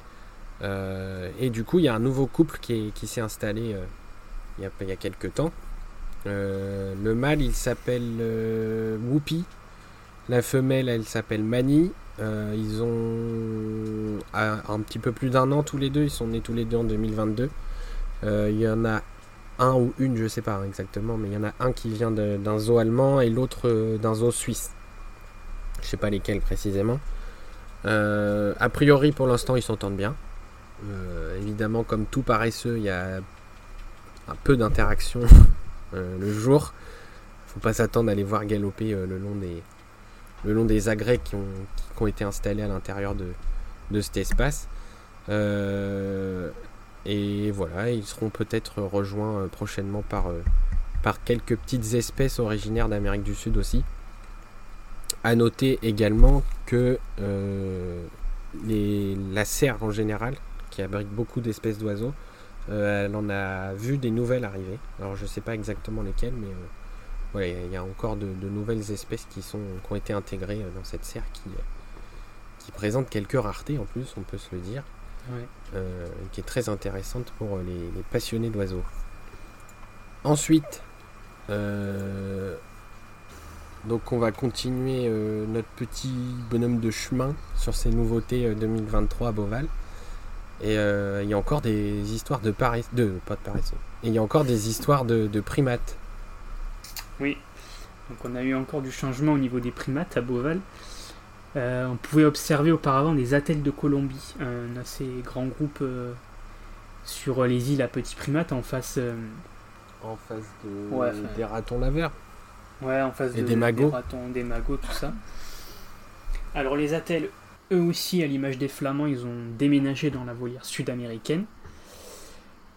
et du coup, il y a un nouveau couple qui, s'est installé il, y a, quelques temps. le mâle, il s'appelle Whoopi. La femelle, elle s'appelle Mani. ils ont un petit peu plus d'un an tous les deux. Ils sont nés tous les deux en 2022. Euh, il y en a un ou une, je sais pas exactement, mais il y en a un qui vient d'un zoo allemand et l'autre euh, d'un zoo suisse. Je sais pas lesquels précisément. Euh, a priori, pour l'instant, ils s'entendent bien. évidemment, comme tout paresseux, il y a un peu d'interaction (laughs) le jour. Faut pas s'attendre à les voir galoper le long des agrès qui ont, été installés à l'intérieur de cet espace. Et voilà, ils seront peut-être rejoints prochainement par, par quelques petites espèces originaires d'Amérique du Sud aussi. À noter également que euh, la serre en général, qui abrite beaucoup d'espèces d'oiseaux, euh, elle en a vu des nouvelles arriver. Alors je ne sais pas exactement lesquelles, mais euh, il y a encore de, nouvelles espèces qui, sont, qui ont été intégrées dans cette serre qui, qui présente quelques raretés en plus, on peut se le dire, qui est très intéressante pour les, les passionnés d'oiseaux. Ensuite, donc on va continuer euh, notre petit bonhomme de chemin sur ces nouveautés 2023 euh, à Beauval. Et euh, il y a encore des histoires de Paris, de pas de Paris, Et il y a encore des histoires de, primates. Oui. Donc on a eu encore du changement au niveau des primates à Beauval. On pouvait observer auparavant les attelles de Colombie, un assez grand groupe sur les îles à petits primates en face. en face de, des ratons laveurs. Ouais, en face de, des magots. Des, magots, tout ça. Alors les attelles, eux aussi, à l'image des Flamands, ils ont déménagé dans la volière sud-américaine.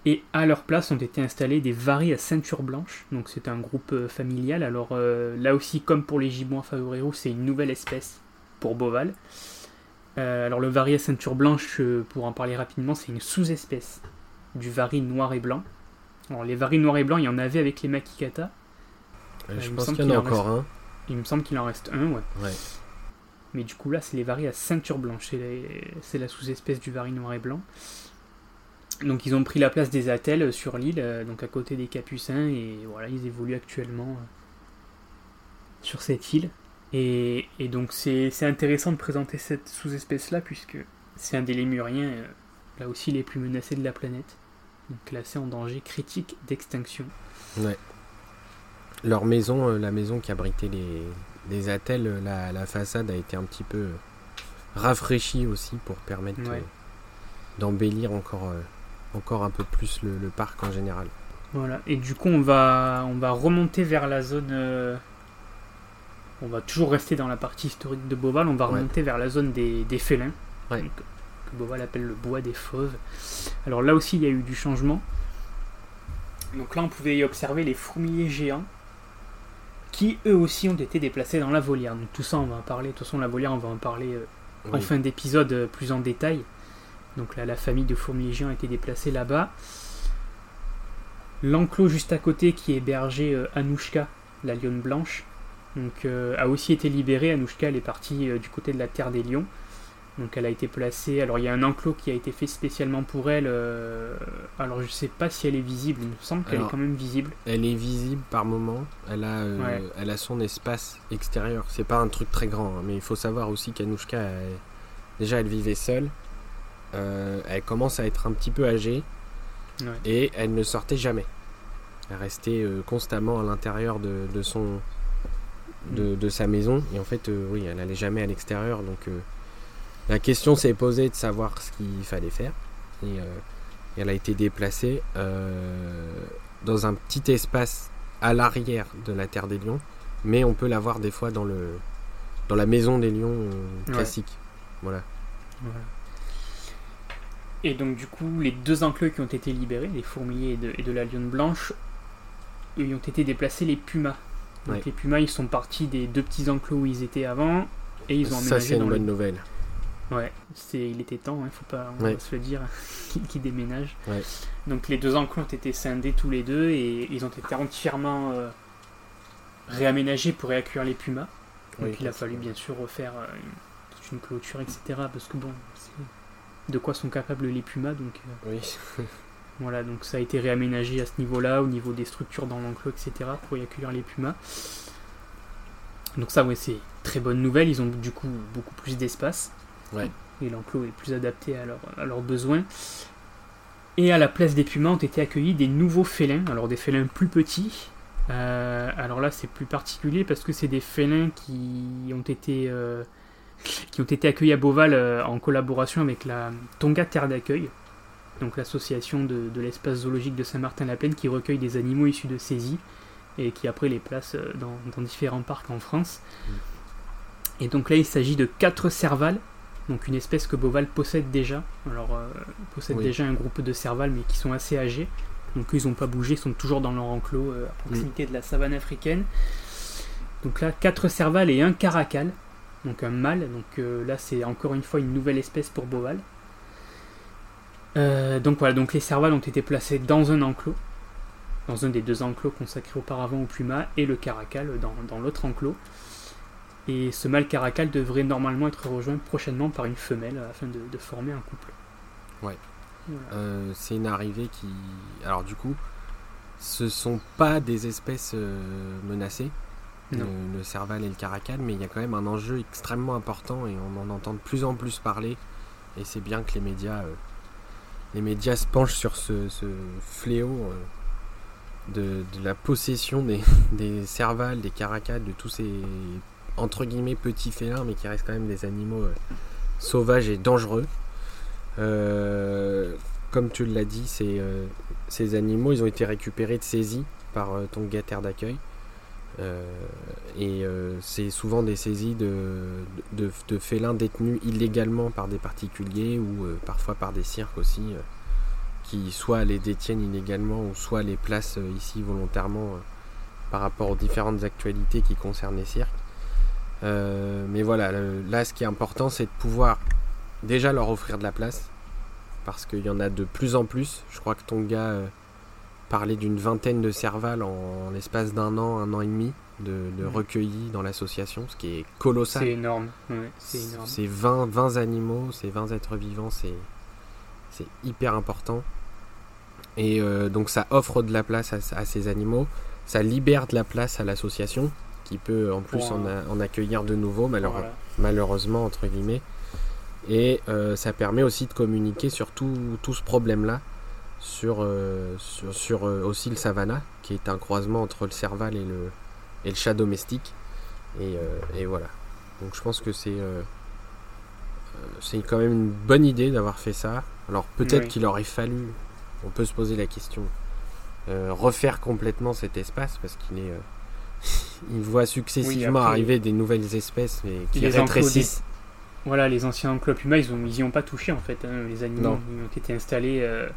Et à leur place ont été installés des varis à ceinture blanche. Donc c'est un groupe euh, familial. Alors euh, là aussi, comme pour les gibbons favoris, c'est une nouvelle espèce pour Boval. Euh, alors le vari à ceinture blanche, pour en parler rapidement, c'est une sous-espèce du vari noir et blanc. Alors les varis noir et blanc, il y en avait avec les makikata, je pense qu'il y en a encore un. Il me semble qu'il en reste un, ouais. Mais du coup, là, c'est les varis à ceinture blanche. C'est la sous-espèce du vari noir et blanc. Donc, ils ont pris la place des attelles sur l'île, euh, donc à côté des capucins, et voilà, ils évoluent actuellement euh, sur cette île. Et, donc, c'est intéressant de présenter cette sous-espèce-là, puisque c'est un des lémuriens, euh, là aussi, les plus menacés de la planète. Donc, classé en danger critique d'extinction. Ouais leur maison, euh, la maison qui abritait les, les attelles, euh, la, façade a été un petit peu rafraîchie aussi pour permettre d'embellir encore, encore un peu plus le, parc en général. Voilà, et du coup on va, on va remonter vers la zone... on va toujours rester dans la partie historique de Beauval, on va remonter vers la zone des, des félins, que Beauval appelle le bois des fauves. Alors là aussi il y a eu du changement. Donc là on pouvait y observer les fourmiliers géants qui eux aussi ont été déplacés dans la volière. Donc tout ça, on va en parler. De toute façon, la volière, on va en parler euh, en fin d'épisode euh, plus en détail. Donc là, la famille de fourmis géants a été déplacée là-bas. L'enclos juste à côté qui hébergeait euh, Anouchka, la lionne blanche, donc, a aussi été libéré. Anouchka, elle est partie du côté de la terre des lions. Donc elle a été placée. Alors il y a un enclos qui a été fait spécialement pour elle. Euh, alors je sais pas si elle est visible. Il me semble qu'elle est quand même visible. Elle est visible par moment. Elle a, euh, elle a son espace extérieur. C'est pas un truc très grand, hein, mais il faut savoir aussi qu'Anouchka, déjà elle vivait seule. Euh, elle commence à être un petit peu âgée et elle ne sortait jamais. Elle restait constamment à l'intérieur de, de, son de, de, sa maison et en fait oui elle n'allait jamais à l'extérieur donc la question s'est posée de savoir ce qu'il fallait faire. Et, euh, elle a été déplacée euh, dans un petit espace à l'arrière de la Terre des Lions, mais on peut la voir des fois dans, le, dans la maison des lions euh, classique. Voilà. Et donc du coup, les deux enclos qui ont été libérés, les fourmiliers et de, la lionne blanche, ils ont été déplacés les pumas. Donc les pumas, ils sont partis des deux petits enclos où ils étaient avant, et ils ont Ça, c'est une bonne nouvelle. Ouais, c'est, il était temps, il hein, faut pas se le dire, (laughs) qui, déménage. Donc les deux enclos ont été scindés tous les deux et ils ont été entièrement euh, réaménagés pour accueillir les pumas. Donc il a fallu bien sûr refaire euh, toute une clôture, etc. Parce que bon, de quoi sont capables les pumas, donc. Euh, oui. (laughs) voilà, donc ça a été réaménagé à ce niveau-là, au niveau des structures dans l'enclos, etc. pour y accueillir les pumas. Donc ça, ouais, c'est très bonne nouvelle. Ils ont du coup beaucoup plus d'espace. Et l'enclos est plus adapté à, leurs besoins. Et à la place des pumas ont été accueillis des nouveaux félins, alors des félins plus petits. Euh, alors là, c'est plus particulier parce que c'est des félins qui ont été, euh, qui ont été accueillis à Beauval euh, en collaboration avec la Tonga Terre d'accueil. Donc l'association de, l'espace zoologique de Saint-Martin-la-Plaine qui recueille des animaux issus de saisies et qui après les place euh, dans, différents parcs en France. Et donc là, il s'agit de quatre cervales, donc une espèce que Boval possède déjà. Alors, euh, possède déjà un groupe de cervales, mais qui sont assez âgés. Donc ils n'ont pas bougé, ils sont toujours dans leur enclos euh, à proximité de la savane africaine. Donc là, quatre cervales et un caracal, donc un mâle. Donc là, c'est encore une fois une nouvelle espèce pour Boval. Donc voilà, donc les cervales ont été placées dans un enclos dans un des deux enclos consacrés auparavant au puma, et le caracal dans, l'autre enclos. Et ce mâle caracal devrait normalement être rejoint prochainement par une femelle afin de, former un couple. Ouais. Euh, c'est une arrivée qui. Alors, du coup, ce sont pas des espèces euh, menacées, le, le, cerval et le caracal, mais il y a quand même un enjeu extrêmement important et on en entend de plus en plus parler. Et c'est bien que les médias, euh, les médias se penchent sur ce, fléau de, la possession des, (laughs) des cervales, des caracades, de tous ces entre guillemets petits félins, mais qui restent quand même des animaux euh, sauvages et dangereux. Euh, comme tu l'as dit, ces, euh, animaux, ils ont été récupérés de saisie par ton terre d'accueil. Et c'est souvent des saisies de, de, de, félins détenus illégalement par des particuliers ou parfois par des cirques aussi qui soit les détiennent illégalement ou soit les placent euh, ici volontairement euh, par rapport aux différentes actualités qui concernent les cirques. Euh, mais voilà, là ce qui est important c'est de pouvoir déjà leur offrir de la place parce qu'il y en a de plus en plus. Je crois que ton gars parlait d'une vingtaine de cervales en, l'espace d'un an, un an et demi de, mmh. recueillis dans l'association, ce qui est colossal. C'est énorme. c'est 20, 20 animaux, c'est 20 êtres vivants, c'est hyper important. Et euh, donc ça offre de la place à, ces animaux, ça libère de la place à l'association, qui peut en plus en, accueillir de nouveaux, malheureusement, entre guillemets. Et euh, ça permet aussi de communiquer sur tout, ce problème-là, sur, euh, sur, aussi le savannah, qui est un croisement entre le serval et le, et le chat domestique. Et, et voilà. Donc je pense que c'est c'est quand même une bonne idée d'avoir fait ça. Alors peut-être qu'il aurait fallu on peut se poser la question, euh, refaire complètement cet espace parce qu'il est, euh, (laughs) il voit successivement arriver des nouvelles espèces mais qui rétrécissent. Voilà, les anciens enclos pumas, ils, ont, y ont pas touché en fait. Hein, les animaux qui étaient installés euh,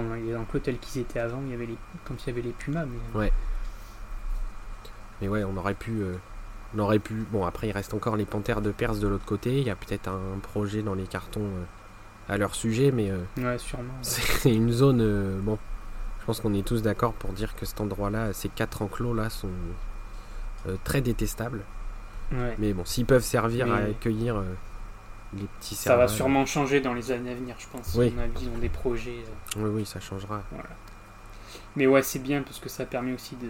dans les enclos tels qu'ils étaient avant, il y avait les, quand il y avait les pumas. Mais... Ouais. Mais ouais, on aurait pu. on aurait pu. Bon, après, il reste encore les panthères de Perse de l'autre côté. Il y a peut-être un projet dans les cartons à leur sujet, mais euh, ouais, sûrement. (laughs) c'est une zone. Euh, bon, je pense qu'on est tous d'accord pour dire que cet endroit-là, ces quatre enclos là, sont euh, très détestables. Mais bon, s'ils peuvent servir à accueillir les petits Ça va sûrement changer dans les années à venir, je pense. Oui. On a, des projets. Oui, oui, ça changera. Mais ouais, c'est bien parce que ça permet aussi de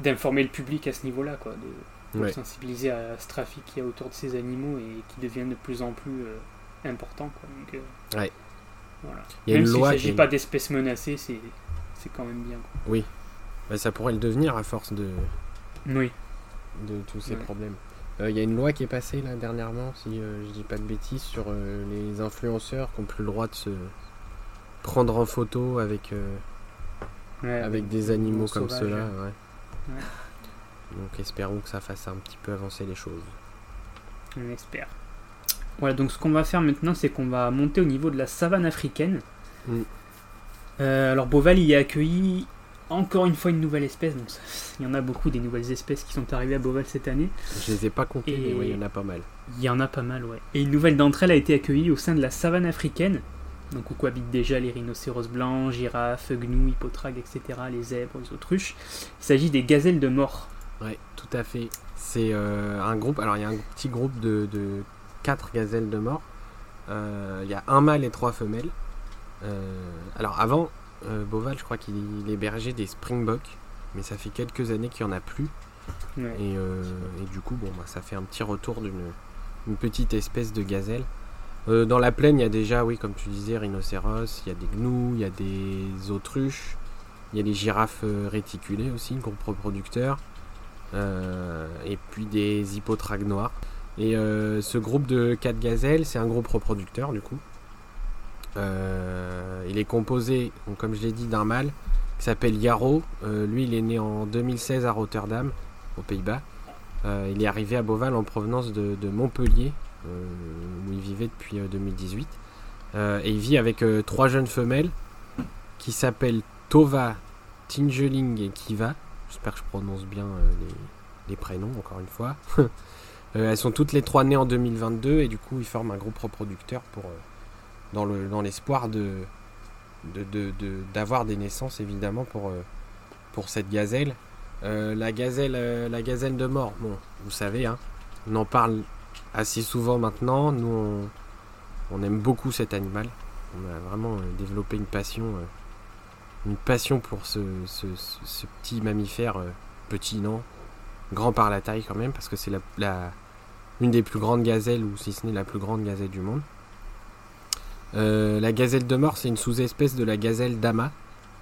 d'informer le public à ce niveau-là, quoi, de, sensibiliser à ce trafic qu'il y a autour de ces animaux et qui devient de plus en plus important. Quoi. Donc, euh, ouais. voilà. Même s'il ne s'agit pas d'espèces menacées, c'est, c'est quand même bien. Oui. Bah, ça pourrait le devenir à force de, oui. de tous ces problèmes. Il euh, y a une loi qui est passée là dernièrement, si euh, je dis pas de bêtises, sur les influenceurs qui n'ont plus le droit de se prendre en photo avec, avec des animaux comme ceux-là. Ouais. Donc espérons que ça fasse un petit peu avancer les choses. On espère. Voilà, donc ce qu'on va faire maintenant, c'est qu'on va monter au niveau de la savane africaine. Mm. Euh, alors Boval y a accueilli encore une fois une nouvelle espèce. Donc il y en a beaucoup des nouvelles espèces qui sont arrivées à Boval cette année. Je les ai pas comptées, mais il y en a pas mal. Il y en a pas mal, ouais. Et une nouvelle d'entre elles a été accueillie au sein de la savane africaine. Donc où cohabitent déjà les rhinocéros blancs, girafes, gnous, hippotragues, etc., les zèbres, les autruches. Il s'agit des gazelles de mort. Ouais, tout à fait. C'est euh, un groupe. Alors il y a un petit groupe de 4 gazelles de mort. Euh, il y a un mâle et trois femelles. Euh, alors avant, euh, Boval, je crois qu'il hébergeait des Springboks, mais ça fait quelques années qu'il n'y en a plus. Et, du coup, bon, bah, ça fait un petit retour d'une petite espèce de gazelle. dans la plaine, il y a déjà, oui, comme tu disais, rhinocéros, il y a des gnous, il y a des autruches, il y a des girafes réticulées aussi, groupe reproducteur, et puis des hippotragues noirs. Et euh, ce groupe de 4 gazelles, c'est un groupe reproducteur du coup. Il est composé, comme je l'ai dit, d'un mâle qui s'appelle Yarrow. lui, il est né en 2016 à Rotterdam, aux Pays-Bas. il est arrivé à Beauval en provenance de, Montpellier, où il vivait depuis 2018. et il vit avec trois jeunes femelles qui s'appellent Tova, Tingeling et Kiva. J'espère que je prononce bien les prénoms, encore une fois. (laughs) Euh, elles sont toutes les trois nées en 2022 et du coup ils forment un groupe reproducteur pour, euh, dans, le, l'espoir de, d'avoir des naissances évidemment pour, euh, pour cette gazelle. la gazelle la gazelle de mort, bon, vous savez, hein, on en parle assez souvent maintenant. Nous, on, aime beaucoup cet animal. On a vraiment développé une passion, une passion pour ce, ce petit mammifère, petit non, grand par la taille quand même, parce que c'est la, la, une des plus grandes gazelles, ou si ce n'est la plus grande gazelle du monde. Euh, la gazelle de mort, c'est une sous-espèce de la gazelle d'Ama.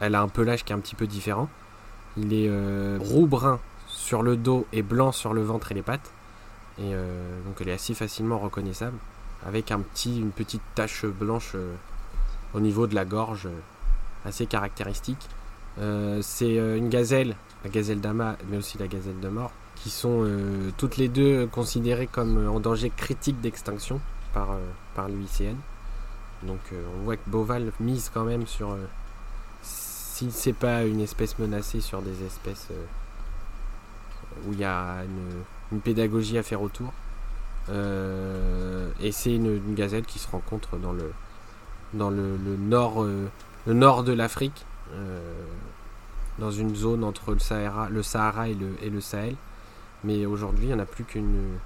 Elle a un pelage qui est un petit peu différent. Il est euh, roux-brun sur le dos et blanc sur le ventre et les pattes. Et euh, donc elle est assez facilement reconnaissable. Avec un petit, une petite tache blanche au niveau de la gorge assez caractéristique. c'est une gazelle, la gazelle d'Ama, mais aussi la gazelle de mort, qui sont toutes les deux considérées comme en danger critique d'extinction par, par l'UICN. Donc on voit que Boval mise quand même sur, si c'est pas une espèce menacée, sur des espèces où il y a une, pédagogie à faire autour. et c'est une, gazelle qui se rencontre dans le, dans le, nord, le nord de l'Afrique, dans une zone entre le Sahara, le Sahara et, le, Sahel. Mais aujourd'hui, il n'y en a plus qu'une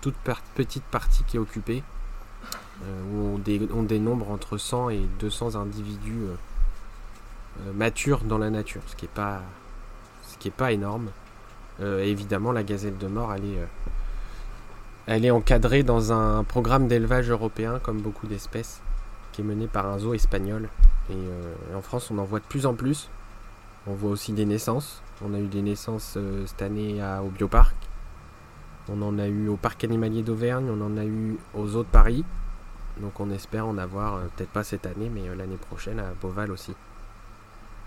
toute petite partie qui est occupée, euh, où on, dénombre entre 100 et 200 individus euh, euh, matures dans la nature, ce qui n'est pas, énorme. évidemment, la gazelle de mort, elle est, encadrée dans un programme d'élevage européen, comme beaucoup d'espèces, qui est mené par un zoo espagnol. et en France, on en voit de plus en plus. On voit aussi des naissances. On a eu des naissances euh, cette année au Bioparc. On en a eu au Parc animalier d'Auvergne. On en a eu aux eaux de Paris. Donc on espère en avoir, euh, peut-être pas cette année, mais euh, l'année prochaine à Beauval aussi.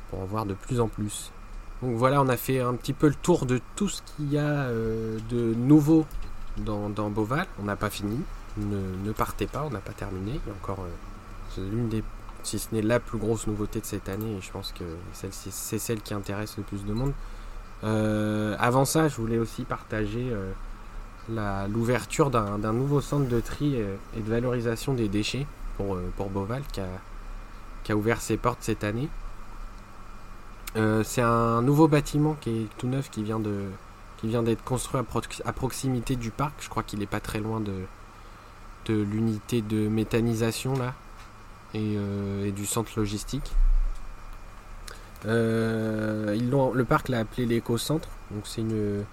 Pour en voir de plus en plus. Donc voilà, on a fait un petit peu le tour de tout ce qu'il y a de nouveau dans, Beauval. On n'a pas fini. Ne, partez pas, on n'a pas terminé. Il y a encore l'une des si ce n'est la plus grosse nouveauté de cette année, et je pense que c'est celle qui intéresse le plus de monde. Euh, avant ça, je voulais aussi partager euh, l'ouverture d'un nouveau centre de tri et de valorisation des déchets pour, euh, pour Boval qui a, ouvert ses portes cette année. c'est un nouveau bâtiment qui est tout neuf qui vient de d'être construit à, proximité du parc. Je crois qu'il n'est pas très loin de, de l'unité de méthanisation là, euh, et, du centre logistique. Euh, le parc l'a appelé l'éco-centre. Donc c'est une,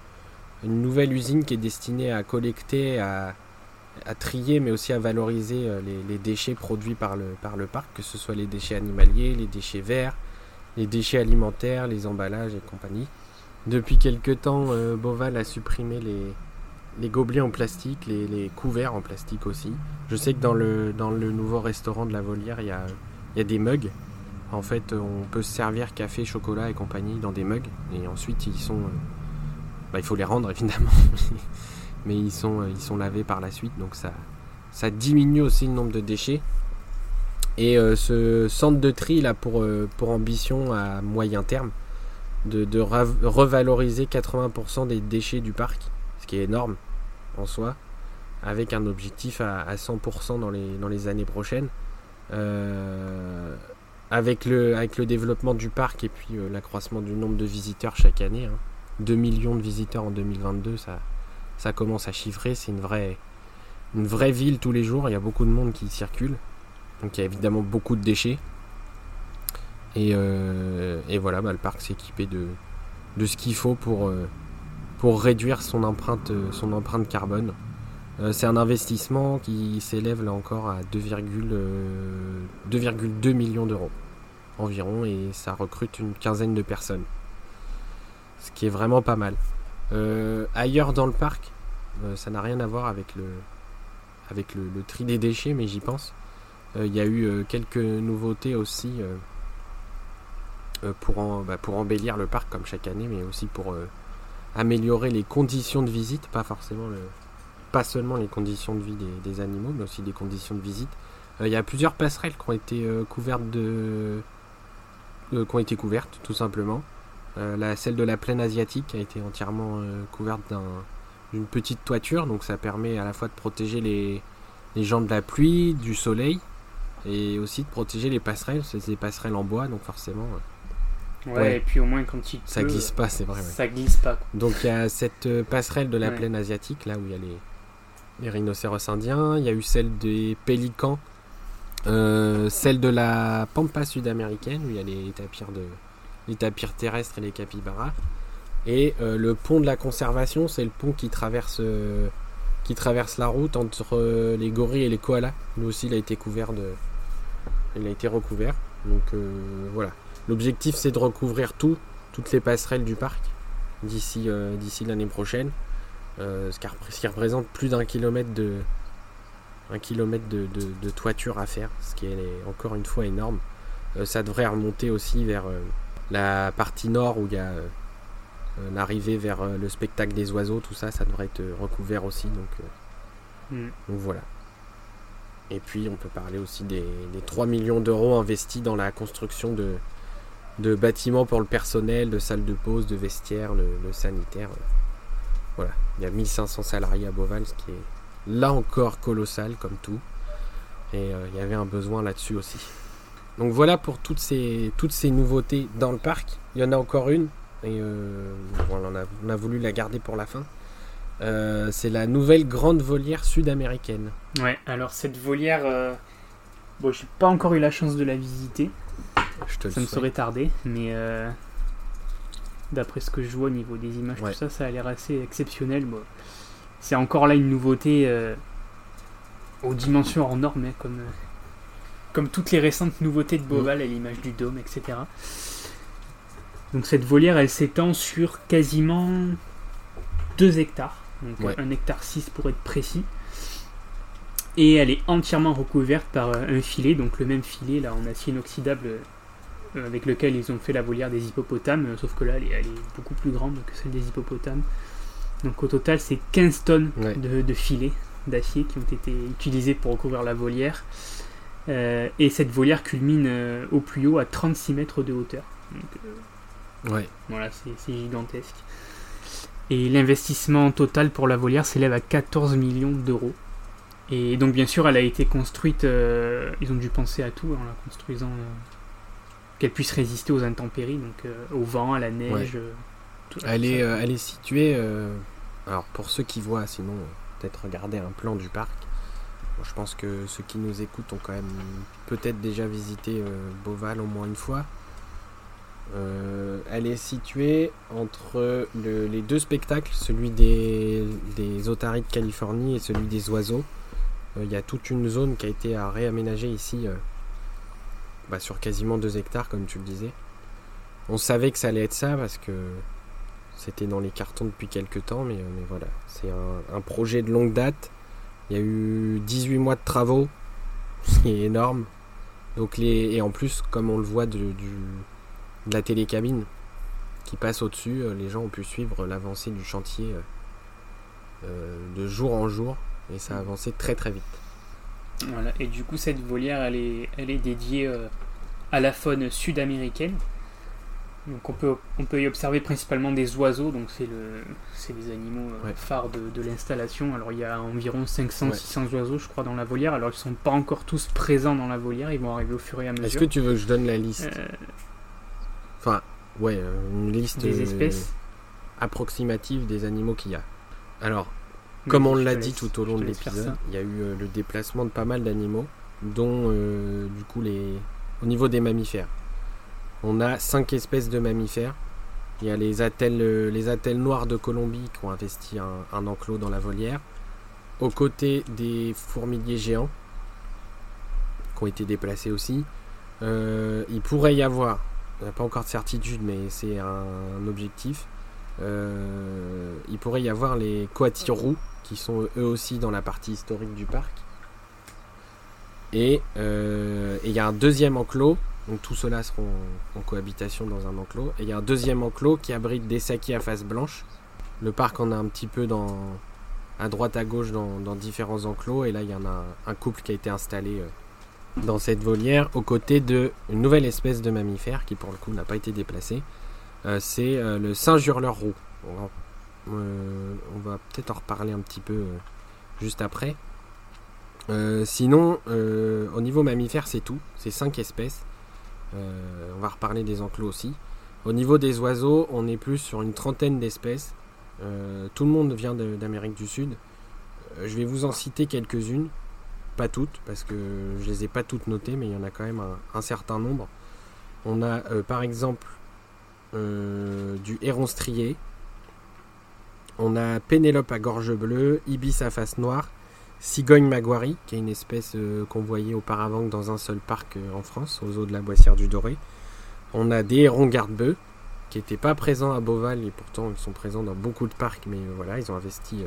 nouvelle usine qui est destinée à collecter, à, trier, mais aussi à valoriser euh, les, déchets produits par le, par le parc, que ce soit les déchets animaliers, les déchets verts, les déchets alimentaires, les emballages et compagnie. Depuis quelques temps, Boval a supprimé les, les gobelets en plastique, les, couverts en plastique aussi. Je sais que dans le, dans le nouveau restaurant de la Volière, il y a, y a des mugs. En fait, on peut se servir café, chocolat et compagnie dans des mugs. Et ensuite, ils sont. Euh, bah, il faut les rendre (laughs) évidemment. Mais ils sont, ils sont lavés par la suite. Donc ça, ça diminue aussi le nombre de déchets. Et euh, ce centre de tri a pour, euh, pour ambition à moyen terme de, revaloriser 80% des déchets du parc, ce qui est énorme en soi, avec un objectif à, 100% dans les, dans les années prochaines. Euh, avec, le, avec le développement du parc et puis euh, l'accroissement du nombre de visiteurs chaque année, 2 hein. millions de visiteurs en 2022, ça, commence à chiffrer, c'est une vraie, une vraie ville tous les jours, il y a beaucoup de monde qui circule, donc il y a évidemment beaucoup de déchets. Et, euh, voilà, bah, le parc s'est équipé de, de ce qu'il faut pour, pour réduire son empreinte, euh, carbone. Euh, c'est un investissement qui s'élève là encore à 2,2 euh, millions d'euros environ et ça recrute une quinzaine de personnes. Ce qui est vraiment pas mal. ailleurs dans le parc, ça n'a rien à voir avec le, tri des déchets, mais j'y pense. Il y a eu quelques nouveautés aussi pour, bah, pour embellir le parc comme chaque année, mais aussi pour améliorer les conditions de visite, pas forcément le, pas seulement les conditions de vie des, animaux, mais aussi des conditions de visite. Il y a plusieurs passerelles qui ont été couvertes de, qui ont été couvertes tout simplement. La, celle de la plaine asiatique a été entièrement couverte d'une petite toiture, donc ça permet à la fois de protéger les, les gens de la pluie, du soleil, et aussi de protéger les passerelles. C'est des passerelles en bois, donc forcément. Ouais, et puis au moins quand il Ça glisse pas, c'est vrai. Ça glisse pas. Donc il y a cette euh, passerelle de la plaine asiatique, là où il y a les, les rhinocéros indiens. Il y a eu celle des pélicans. Euh, celle de la pampa sud-américaine, où il y a les tapirs, de, les tapirs terrestres et les capybaras. Et euh, le pont de la conservation, c'est le pont qui traverse, qui traverse la route entre les gorilles et les koalas. Lui aussi, il a été couvert de. Il a été recouvert. Donc voilà. L'objectif c'est de recouvrir tout, toutes les passerelles du parc d'ici euh, d'ici l'année prochaine. Euh, ce, qui, représente plus d'un kilomètre de un kilomètre de, toiture à faire, ce qui est encore une fois énorme. Euh, ça devrait remonter aussi vers la partie nord où il y a l'arrivée vers le spectacle des oiseaux, tout ça, ça devrait être recouvert aussi. Donc, mm. donc voilà. Et puis on peut parler aussi des 3 millions d'euros investis dans la construction de, de bâtiments pour le personnel, de salles de pause, de vestiaires, le, sanitaire. Voilà, il y a 1500 salariés à Beauval, ce qui est là encore colossal comme tout. Et euh, il y avait un besoin là-dessus aussi. Donc voilà pour toutes ces, toutes ces nouveautés dans le parc. Il y en a encore une, et euh, on, a, voulu la garder pour la fin. Euh, c'est la nouvelle grande volière sud-américaine. Ouais, alors cette volière, bon, j'ai pas encore eu la chance de la visiter ça me serait tardé, mais euh, d'après ce que je vois au niveau des images, tout ça, ça a l'air assez exceptionnel. c'est encore là une nouveauté euh, aux dimensions hors normes, hein, comme, euh, comme toutes les récentes nouveautés de Beauval, à l'image du dôme, etc. Donc cette volière, elle s'étend sur quasiment 2 hectares, donc 1 hectare 6 pour être précis. Et elle est entièrement recouverte par un filet, donc le même filet là en acier inoxydable euh, avec lequel ils ont fait la volière des hippopotames, euh, sauf que là, elle est, beaucoup plus grande que celle des hippopotames. Donc au total, c'est 15 tonnes de, filets d'acier qui ont été utilisés pour recouvrir la volière. Euh, et cette volière culmine au plus haut à 36 mètres de hauteur. ouais. Voilà, c'est gigantesque. Et l'investissement total pour la volière s'élève à 14 millions d'euros. Et donc bien sûr, elle a été construite, ils ont dû penser à tout en la construisant qu'elle puisse résister aux intempéries, donc euh, au vent, à la neige. Euh, elle, est, euh, elle est située. alors pour ceux qui voient, sinon peut-être regarder un plan du parc. Je pense que ceux qui nous écoutent ont quand même peut-être déjà visité Beauval au moins une fois. elle est située entre les deux spectacles, celui des, des otaries de Californie et celui des oiseaux. Il y a toute une zone qui a été réaménagée ici bah, sur quasiment 2 hectares, comme tu le disais. On savait que ça allait être ça parce que c'était dans les cartons depuis quelques temps, mais voilà, c'est un, projet de longue date. Il y a eu 18 mois de travaux, ce qui est énorme. Donc les, et en plus, comme on le voit de, la télécabine qui passe au-dessus, euh, les gens ont pu suivre l'avancée du chantier euh, euh, de jour en jour et ça a avancé très très vite. Voilà, et du coup, cette volière, elle est, dédiée à la faune sud-américaine. Donc on peut, on peut y observer principalement des oiseaux, donc c'est le, les animaux euh, phares de, l'installation. Alors il y a environ 500-600 oiseaux, je crois, dans la volière. Alors ils sont pas encore tous présents dans la volière, ils vont arriver au fur et à mesure. Est-ce que tu veux que je donne la liste euh, Enfin, ouais, une liste des espèces approximative des animaux qu'il y a. Alors, comme on l'a dit tout au long de l'épisode, il y a eu euh, le déplacement de pas mal d'animaux, dont euh, du coup les. Au niveau des mammifères, on a cinq espèces de mammifères. Il y a les attelles, euh, les noires de Colombie qui ont investi un, enclos dans la volière. Aux côtés des fourmiliers géants qui ont été déplacés aussi. il pourrait y avoir, on n'a pas encore de certitude, mais c'est un, objectif. il pourrait y avoir les coatis roux qui sont eux aussi dans la partie historique du parc. Et il y a un deuxième enclos. Donc tout cela seront en cohabitation dans un enclos. Et il y a un deuxième enclos qui abrite des sakis à face blanche. Le parc en a un petit peu dans, à droite à gauche dans, différents enclos. Et là, il y en a un, couple qui a été installé dans cette volière aux côtés d'une nouvelle espèce de mammifère qui pour le coup n'a pas été déplacée. C'est le singe hurleur roux. Euh, on va peut-être en reparler un petit peu euh, juste après. Euh, sinon, au niveau mammifère, c'est tout. C'est 5 espèces. On va reparler des enclos aussi. Au niveau des oiseaux, on est plus sur une trentaine d'espèces. tout le monde vient d'Amérique du Sud. je vais vous en citer quelques-unes. Pas toutes, parce que je les ai pas toutes notées, mais il y en a quand même un, certain nombre. On a par exemple du héron strié, on a Pénélope à gorge bleue, Ibis à face noire, Cigogne maguari, qui est une espèce euh, qu'on voyait auparavant dans un seul parc euh, en France, aux eaux de la Boissière du Doré. On a des hérons garde-bœufs, qui n'étaient pas présents à Beauval, et pourtant ils sont présents dans beaucoup de parcs, mais euh, voilà, ils ont investi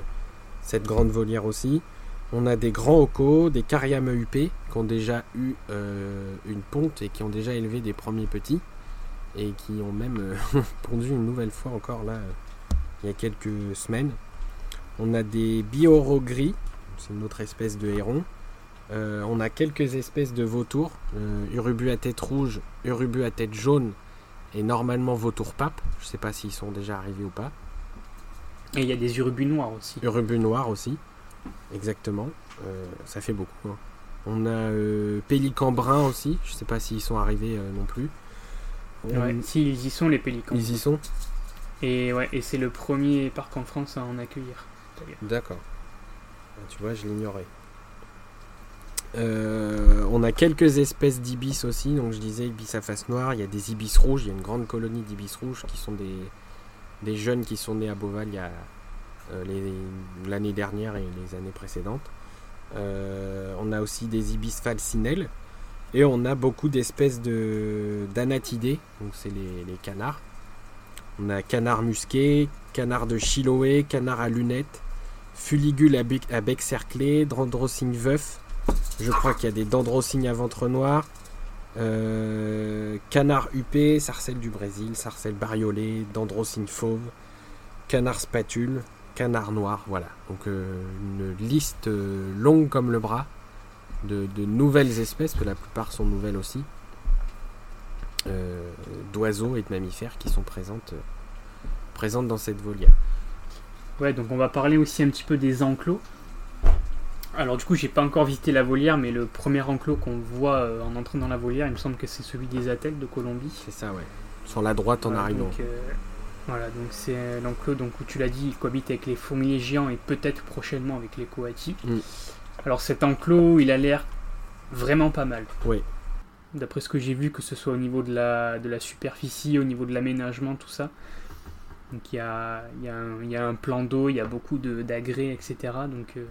cette grande volière aussi. On a des grands ocos, des cariames huppés, qui ont déjà eu une ponte et qui ont déjà élevé des premiers petits, et qui ont même (laughs) pondu une nouvelle fois encore là il y a quelques semaines. On a des bioros gris, c'est une autre espèce de héron. Euh, on a quelques espèces de vautours, euh, urubu à tête rouge, urubu à tête jaune et normalement vautour pape. Je ne sais pas s'ils sont déjà arrivés ou pas. Et il y a des urubus noirs aussi. Urubus noirs aussi, exactement. Euh, ça fait beaucoup. Hein. On a pélican brun aussi. Je ne sais pas s'ils sont arrivés non plus. si ils y sont les pélicans. Ils y sont. Et, ouais, et c'est le premier parc en France à en accueillir. D'accord. Ah, tu vois, je l'ignorais. Euh, on a quelques espèces d'ibis aussi. Donc je disais ibis à face noire. Il y a des ibis rouges. Il y a une grande colonie d'ibis rouges qui sont des, jeunes qui sont nés à Beauval euh, l'année dernière et les années précédentes. Euh, on a aussi des ibis falcinelles. Et on a beaucoup d'espèces de d'anatidés. Donc c'est les, les canards on a canard musqué, canard de Chiloé, canard à lunettes, fuligule à bec, cerclé, dendrosigne veuf. Je crois qu'il y a des dendrocygnes à ventre noir. Euh, canard huppé, sarcelle du Brésil, sarcelle bariolée, dendrocigne fauve, canard spatule, canard noir. Voilà. Donc euh, une liste euh, longue comme le bras de, nouvelles espèces, que la plupart sont nouvelles aussi. D'oiseaux et de mammifères qui sont présentes, présentes dans cette volière. Ouais, donc on va parler aussi un petit peu des enclos. Alors du coup, j'ai pas encore visité la volière, mais le premier enclos qu'on voit euh, en entrant dans la volière, il me semble que c'est celui des attelles de Colombie. C'est ça, ouais. Sur la droite en arrivant. voilà, donc c'est l'enclos donc où tu l'as dit, il cohabite avec les fourmiliers géants et peut-être prochainement avec les coati. Mm. Alors cet enclos, il a l'air vraiment pas mal. Oui d'après ce que j'ai vu, que ce soit au niveau de la, de la superficie, au niveau de l'aménagement, tout ça. Donc il y a, y, a y a, un plan d'eau, il y a beaucoup d'agrès, etc. Donc euh,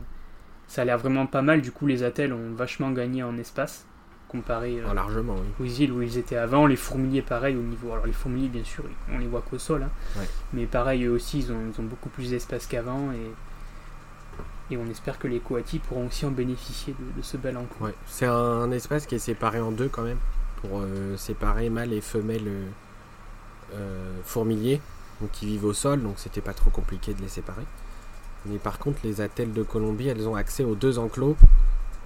ça a l'air vraiment pas mal. Du coup, les attelles ont vachement gagné en espace comparé euh, largement, aux îles où ils étaient avant. Les fourmiliers, pareil, au niveau. Alors les fourmiliers, bien sûr, on les voit qu'au sol. Hein. Mais pareil, eux aussi, ils ont, ils ont beaucoup plus d'espace qu'avant. Et et on espère que les coatis pourront aussi en bénéficier de, ce bel enclos. Ouais. C'est un, espace qui est séparé en deux quand même, pour euh, séparer mâles et femelles euh, fourmiliers, donc qui vivent au sol, donc c'était pas trop compliqué de les séparer. Mais par contre, les attelles de Colombie, elles ont accès aux deux enclos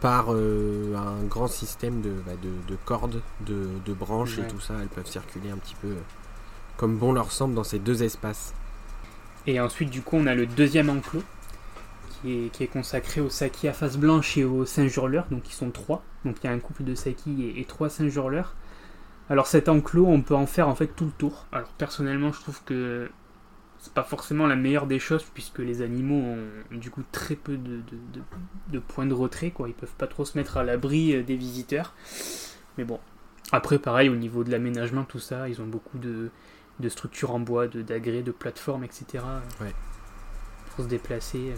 par un grand système de, bah, de, cordes, de, branches et tout ça. Elles peuvent circuler un petit peu comme bon leur semble dans ces deux espaces. Et ensuite, du coup, on a le deuxième enclos qui est, consacré aux Saki à face blanche et aux singes hurleurs, donc ils sont trois. Donc il y a un couple de Saki et, trois singes hurleurs. Alors cet enclos, on peut en faire en fait tout le tour. Alors personnellement, je trouve que c'est pas forcément la meilleure des choses puisque les animaux ont du coup très peu de, points de retrait, quoi. Ils peuvent pas trop se mettre à l'abri euh, des visiteurs. Mais bon, après pareil au niveau de l'aménagement, tout ça, ils ont beaucoup de, structures en bois, d'agrès, de, plateformes, etc. Ouais. Pour se déplacer. Euh.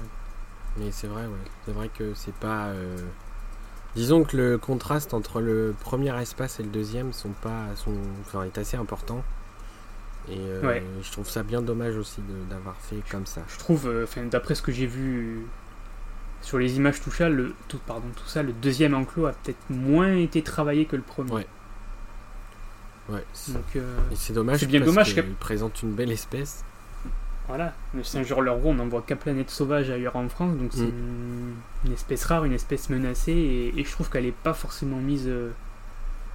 Mais c'est vrai, ouais. C'est vrai que c'est pas. Euh, disons que le contraste entre le premier espace et le deuxième sont pas, sont, enfin, est assez important. Et euh, je trouve ça bien dommage aussi d'avoir fait comme ça. Je trouve, euh, d'après ce que j'ai vu sur les images tout ça, le, tout, pardon, tout ça, le deuxième enclos a peut-être moins été travaillé que le premier. Ouais. Ouais. Donc, euh, c'est dommage. c'est bien parce dommage qu'il présente une belle espèce. Voilà, le hurleur gros, on n'en voit qu'à Planète Sauvage ailleurs en France, donc c'est Mm. une, une espèce rare, une espèce menacée, et, et je trouve qu'elle n'est pas forcément mise euh,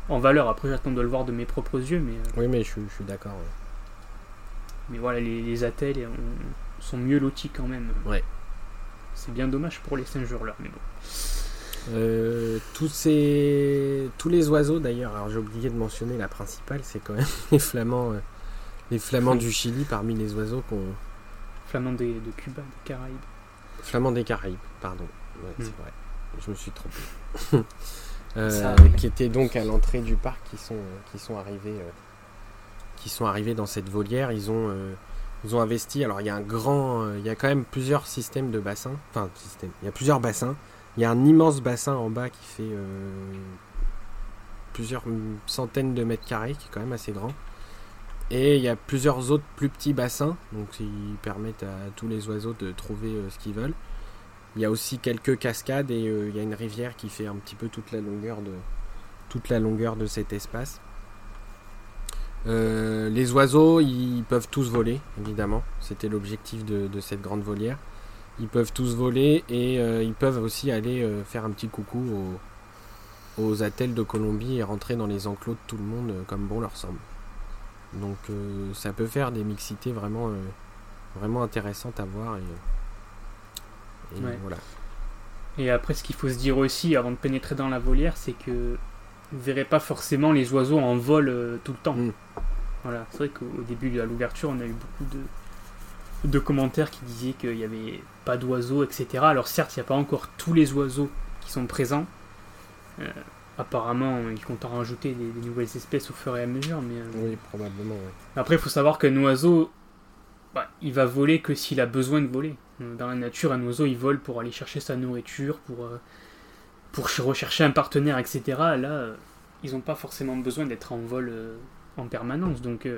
en valeur. Après, j'attends de le voir de mes propres yeux, mais, euh, Oui, mais je, suis- je suis d'accord. ouais. mais voilà, les, les attelles on- sont mieux lotis quand même. Ouais. C'est bien dommage pour les singes hurleurs, mais bon. Euh, tous ces tous les oiseaux d'ailleurs alors j'ai oublié de mentionner la principale c'est quand même (laughs) les flamands les flamands du Chili parmi les oiseaux qu'on Flamand des- de Cuba, des Caraïbes. flamands des Caraïbes pardon. Ouais, Hmm. c'est vrai. Je me suis trompé. (laughs) Euh, Ça qui étaient donc à l'entrée du parc qui sont qui sont arrivés euh, qui sont arrivés dans cette volière. Ils ont euh, ils ont investi. Alors il y a un grand il y a quand même plusieurs systèmes de bassins. Enfin système il y a plusieurs bassins. Il y a un immense bassin en bas qui fait plusieurs centaines de mètres carrés qui est quand même assez grand et il y a plusieurs autres plus petits bassins donc ils permettent à tous les oiseaux de trouver euh, ce qu'ils veulent il y a aussi quelques cascades et euh, il y a une rivière qui fait un petit peu toute la longueur de toute la longueur de cet espace. Euh, les oiseaux, ils peuvent tous voler, évidemment. C'était l'objectif de, cette grande volière. Ils peuvent tous voler et ils peuvent aussi aller faire un petit coucou aux, aux attelles de Colombie et rentrer dans les enclos de tout le monde comme bon leur semble. Donc euh, ça peut faire des mixités vraiment, euh, vraiment intéressantes à voir. Et, et Ouais. voilà. Et après, ce qu'il faut se dire aussi avant de pénétrer dans la volière, c'est que vous verrez pas forcément les oiseaux en vol euh, tout le temps. Mm. Voilà, c'est vrai qu'au au début de l'ouverture, on a eu beaucoup de, de commentaires qui disaient qu'il n'y avait pas d'oiseaux, etc. Alors certes, il n'y a pas encore tous les oiseaux qui sont présents. Apparemment, ils comptent en rajouter des, des nouvelles espèces au fur et à mesure, mais euh, Oui, probablement. après, il faut savoir qu'un oiseau, bah, il va voler que s'il a besoin de voler. Euh, Dans la nature, un oiseau, il vole pour aller chercher sa nourriture, pour, euh, pour ch- rechercher un partenaire, etc. Là, ils n'ont pas forcément besoin d'être en vol euh, en permanence. Donc, donc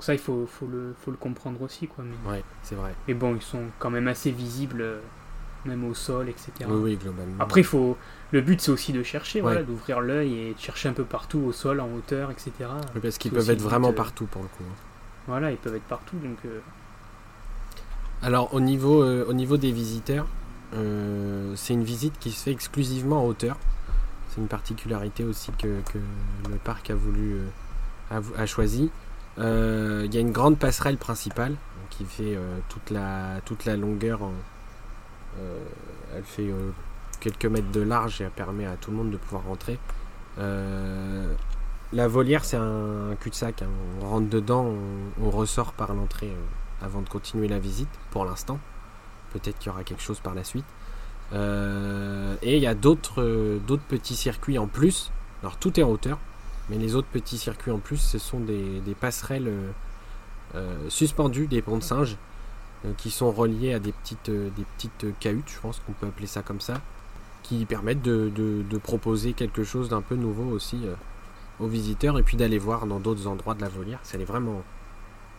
ça, il faut, faut, le, faut le comprendre aussi. Quoi. Mais, Ouais, c'est vrai. mais bon, ils sont quand même assez visibles, même au sol, etc. Oui, oui, globalement. Après, il faut... le but, c'est aussi de chercher, voilà, d'ouvrir l'œil et de chercher un peu partout, au sol, en hauteur, etc. Oui, parce qu'ils peuvent être vraiment euh, partout pour le coup. Voilà, ils peuvent être partout. Donc, euh, Alors au niveau, euh, au niveau des visiteurs, euh, c'est une visite qui se fait exclusivement en hauteur. C'est une particularité aussi que, que le parc a voulu a, choisi. Il y a une grande passerelle principale qui fait toute, la, toute la longueur. en- elle fait quelques mètres de large et permet à tout le monde de pouvoir rentrer. Euh, la volière, c'est un cul-de-sac. hein. On rentre dedans, on, ressort par l'entrée euh, avant de continuer la visite, pour l'instant. Peut-être qu'il y aura quelque chose par la suite. Euh, et il y a d'autres petits circuits en plus. Alors tout est en hauteur, mais les autres petits circuits en plus, ce sont des, passerelles suspendues, des ponts de singes, qui sont reliés à des petites, des petites cahutes, je pense qu'on peut appeler ça comme ça, qui permettent de, proposer quelque chose d'un peu nouveau aussi euh, aux visiteurs et puis d'aller voir dans d'autres endroits de la volière. Elle est vraiment,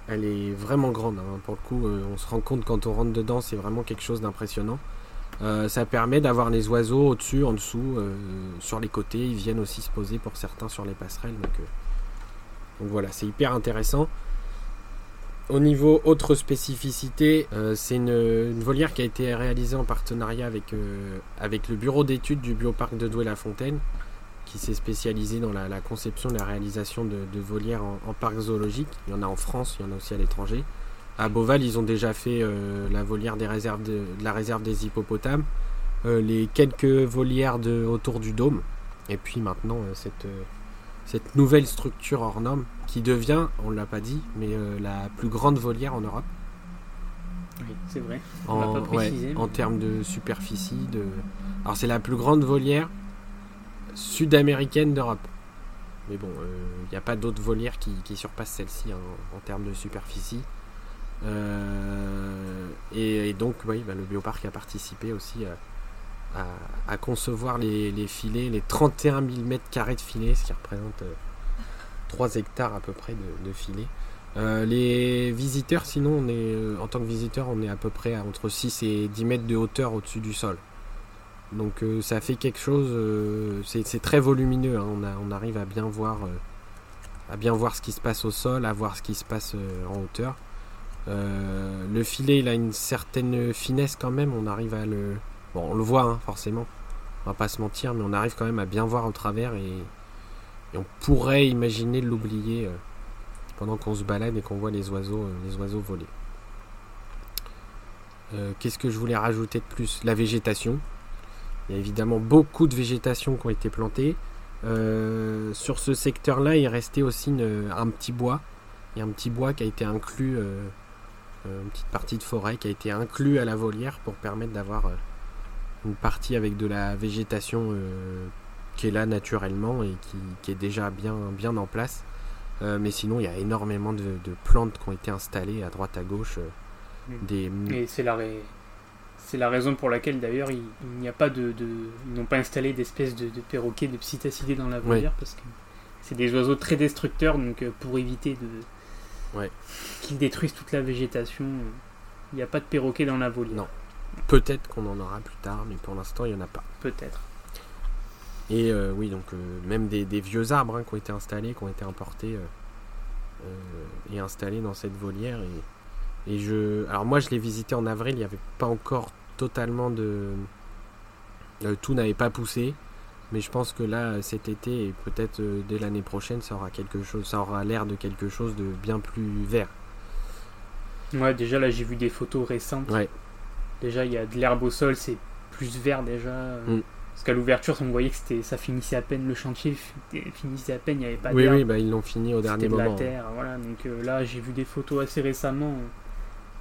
elle est vraiment grande. hein. Pour le coup, euh, on se rend compte quand on rentre dedans, c'est vraiment quelque chose d'impressionnant. Euh, ça permet d'avoir les oiseaux au-dessus, en dessous, sur les côtés. Ils viennent aussi se poser pour certains sur les passerelles. Donc voilà, c'est hyper intéressant. Au niveau autre spécificité, euh, c'est une, volière qui a été réalisée en partenariat avec, euh, avec le bureau d'études du bioparc de Douai-la-Fontaine, qui s'est spécialisé dans la, conception et la réalisation de, volières en, parc zoologique. Il y en a en France, il y en a aussi à l'étranger. À Beauval, ils ont déjà fait euh, la volière des réserves de, la réserve des hippopotames, les quelques volières autour du dôme, et puis maintenant cette, cette nouvelle structure hors norme qui devient, on ne l'a pas dit, mais euh, la plus grande volière en Europe oui, c'est vrai. On en, pas précisé, ouais, mais- en termes de superficie. De... Alors c'est la plus grande volière sud-américaine d'Europe. Mais bon, il n'y a pas d'autres volières qui, qui surpassent celle-ci en, en termes de superficie. Euh, et, et donc, oui, bah, le bioparc a participé aussi à, à- à concevoir les, les filets, les 31 000 mètres carrés de filets, ce qui représente euh, 3 hectares à peu près de, de filets. Euh, les visiteurs, sinon, on est, euh, en tant que visiteur, on est à peu près entre 6 et 10 mètres de hauteur au-dessus du sol. Donc ça fait quelque chose, c'est très volumineux, hein. on, arrive à bien voir à bien voir ce qui se passe au sol, à voir ce qui se passe en hauteur. le filet il a une certaine finesse quand même, on arrive à le... Bon on le voit hein, forcément, on va pas se mentir, mais on arrive quand même à bien voir au travers et, on pourrait imaginer l'oublier pendant qu'on se balade et qu'on voit les oiseaux, les oiseaux voler. Euh, qu'est-ce que je voulais rajouter de plus? La végétation. Il y a évidemment beaucoup de végétation qui ont été plantées. Euh, sur ce secteur-là, il restait aussi un petit bois. Il y a un petit bois qui a été inclus, euh, une petite partie de forêt qui a été inclus à la volière pour permettre d'avoir une partie avec de la végétation qui est là naturellement et qui, est déjà bien, bien en place. mais sinon, il y a énormément de, de, plantes qui ont été installées à droite à gauche. Mm. Et c'est la, c'est la raison pour laquelle d'ailleurs il, n'y a pas de, ils n'ont pas installé d'espèces de, perroquets de psittacidés dans la volière parce que c'est des oiseaux très destructeurs donc euh, pour éviter de ouais. qu'ils détruisent toute la végétation, il n'y a pas de perroquets dans la volière. Non. Peut-être qu'on en aura plus tard, mais pour l'instant il n'y en a pas. Peut-être. Et euh, oui, donc euh, même des, vieux arbres hein, qui ont été installés, qui ont été importés et installés dans cette volière. Et et je, alors moi je l'ai visité en avril, il n'y avait pas encore totalement de, euh, tout n'avait pas poussé, mais je pense que là cet été et peut-être euh, dès l'année prochaine, ça aura quelque chose, ça aura l'air de quelque chose de bien plus vert. Ouais, déjà là j'ai vu des photos récentes. Ouais. Déjà il y a de l'herbe au sol, c'est plus vert déjà. Mm. Parce qu'à l'ouverture, on voyait que c'était, ça finissait à peine le chantier, finissait à peine, il n'y avait pas Oui, oui, bah, ils l'ont fini au dernier moment. de la terre, voilà. Donc euh, là, j'ai vu des photos assez récemment.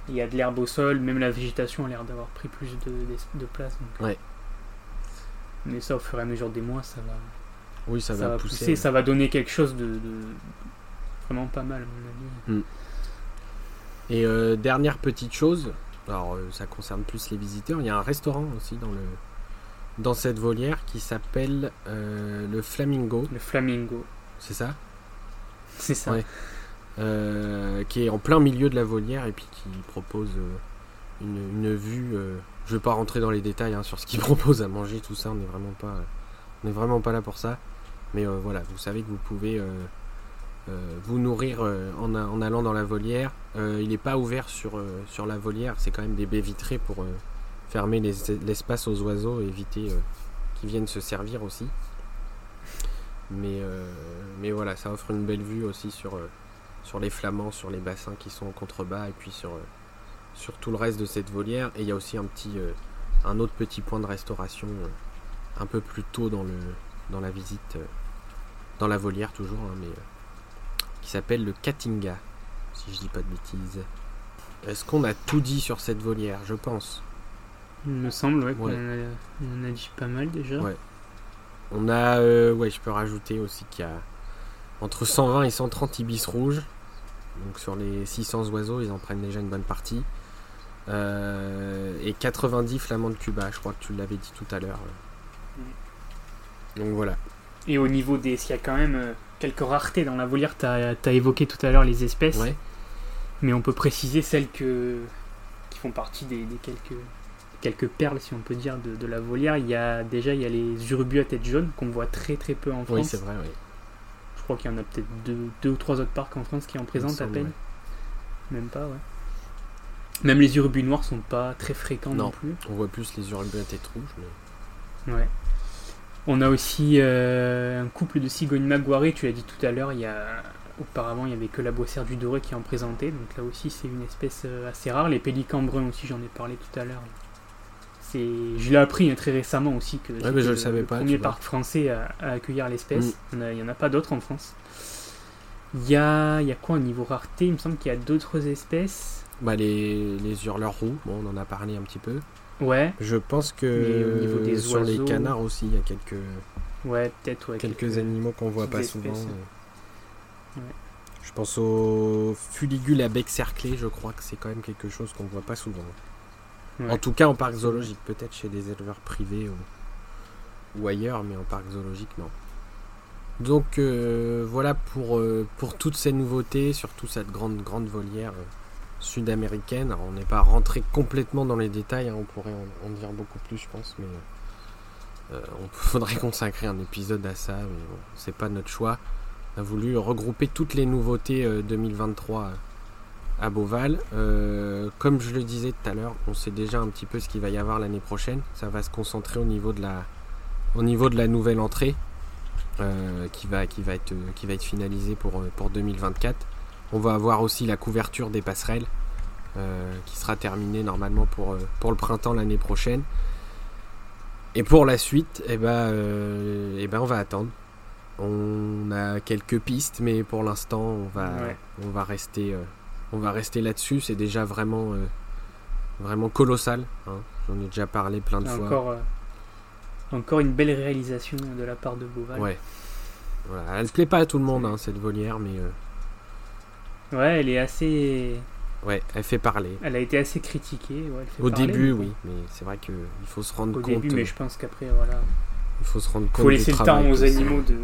Il y a de l'herbe au sol, même la végétation a l'air d'avoir pris plus de, place. Ouais. Mais ça, au fur et à mesure des mois, ça va. Oui, ça, va, pousser. Ça va donner quelque chose de, vraiment pas mal, à mon avis. Hmm. Et euh, dernière petite chose, alors euh, ça concerne plus les visiteurs, il y a un restaurant aussi dans le dans cette volière qui s'appelle euh, le Flamingo. Le Flamingo. C'est ça? C'est ça. Euh, qui est en plein milieu de la volière et puis qui propose euh, une, vue. Je vais pas rentrer dans les détails hein, sur ce qu'il (laughs) propose à manger, tout ça. On n'est vraiment pas, on est vraiment pas là pour ça. Mais voilà, vous savez que vous pouvez vous nourrir en, en, allant dans la volière. il n'est pas ouvert sur, sur la volière. C'est quand même des baies vitrées pour fermer l'espace aux oiseaux éviter qu'ils viennent se servir aussi. Mais, mais voilà, ça offre une belle vue aussi sur, sur les flamands, sur les bassins qui sont en contrebas et puis sur, euh, sur tout le reste de cette volière. Et il y a aussi un, petit, euh, un autre petit point de restauration euh, un peu plus tôt dans, le, dans la visite, dans la volière toujours, hein, mais qui s'appelle le Katinga, si je dis pas de bêtises. Est-ce qu'on a tout dit sur cette volière? Je pense. Il me semble, ouais, qu'on en, a dit pas mal déjà. Ouais. On a, ouais, je peux rajouter aussi qu'il y a entre 120 et 130 ibis rouges. Donc sur les 600 oiseaux, ils en prennent déjà une bonne partie. Euh, et 90 flamands de Cuba, je crois que tu l'avais dit tout à l'heure. Donc voilà. Et au niveau des. S'il y a quand même euh, quelques raretés dans la volière, tu as, évoqué tout à l'heure les espèces. Mais on peut préciser celles que, qui font partie des, quelques, quelques perles, si on peut dire, de, la volière. Il y a déjà il y a les urubus à tête jaune qu'on voit très très peu en France. Oui, c'est vrai, oui. Je crois qu'il y en a peut-être deux, ou trois autres parcs en France qui en présentent à peine. Même pas, ouais. Même les urubus noirs sont pas très fréquents non, plus. On voit plus les urubus à tête rouge. Mais... Ouais. On a aussi euh, un couple de cigognes maguarées, tu l'as dit tout à l'heure, il y a... auparavant il n'y avait que la boissière du doré qui en présentait, donc là aussi c'est une espèce euh, assez rare. Les pélicans bruns aussi, j'en ai parlé tout à l'heure je l'ai appris hein, très récemment aussi que je le, savais pas, premier parc français à, accueillir l'espèce. Mm. Il n'y en a pas d'autres en France. Il y a, y a quoi au niveau rareté? Il me semble qu'il y a d'autres espèces. Bah les, les hurleurs roux, bon, on en a parlé un petit peu. Ouais. Je pense que au niveau des sur les canards aussi, il y a quelques, ouais, peut-être, quelques, animaux qu'on voit pas souvent. Je pense au fuligule à bec cerclé, je crois que c'est quand même quelque chose qu'on voit pas souvent. En tout cas en parc zoologique, peut-être chez des éleveurs privés ou, ailleurs, mais en parc zoologique, non. Donc euh, voilà pour, euh, pour toutes ces nouveautés, surtout cette grande, grande volière euh, sud-américaine. on n'est pas rentré complètement dans les détails, hein, on pourrait en, dire beaucoup plus, je pense, mais on (laughs) faudrait consacrer un épisode à ça, mais bon, c'est pas notre choix. On a voulu regrouper toutes les nouveautés 2023 à Beauval. comme je le disais tout à l'heure, on sait déjà un petit peu ce qu'il va y avoir l'année prochaine. Ça va se concentrer au niveau de la, au niveau de la nouvelle entrée qui, va, qui, va être, qui va être finalisée pour, pour 2024. On va avoir aussi la couverture des passerelles euh, qui sera terminée normalement pour, euh, pour le printemps l'année prochaine. Et pour la suite, eh ben, euh, eh ben, on va attendre. On a quelques pistes, mais pour l'instant, on va, on va rester, on va rester là-dessus. C'est déjà vraiment, vraiment colossal. Hein. J'en ai déjà parlé plein de fois. Encore, encore une belle réalisation de la part de Beauval. Ouais. Voilà. Elle ne plaît pas à tout le monde, hein, cette volière, mais Ouais, elle est assez. Ouais, elle fait parler. Elle a été assez critiquée. Au début, oui, mais c'est vrai qu'il faut se rendre compte. Au début, mais je pense qu'après, voilà. Il faut se rendre compte. Il faut laisser le temps aux animaux de.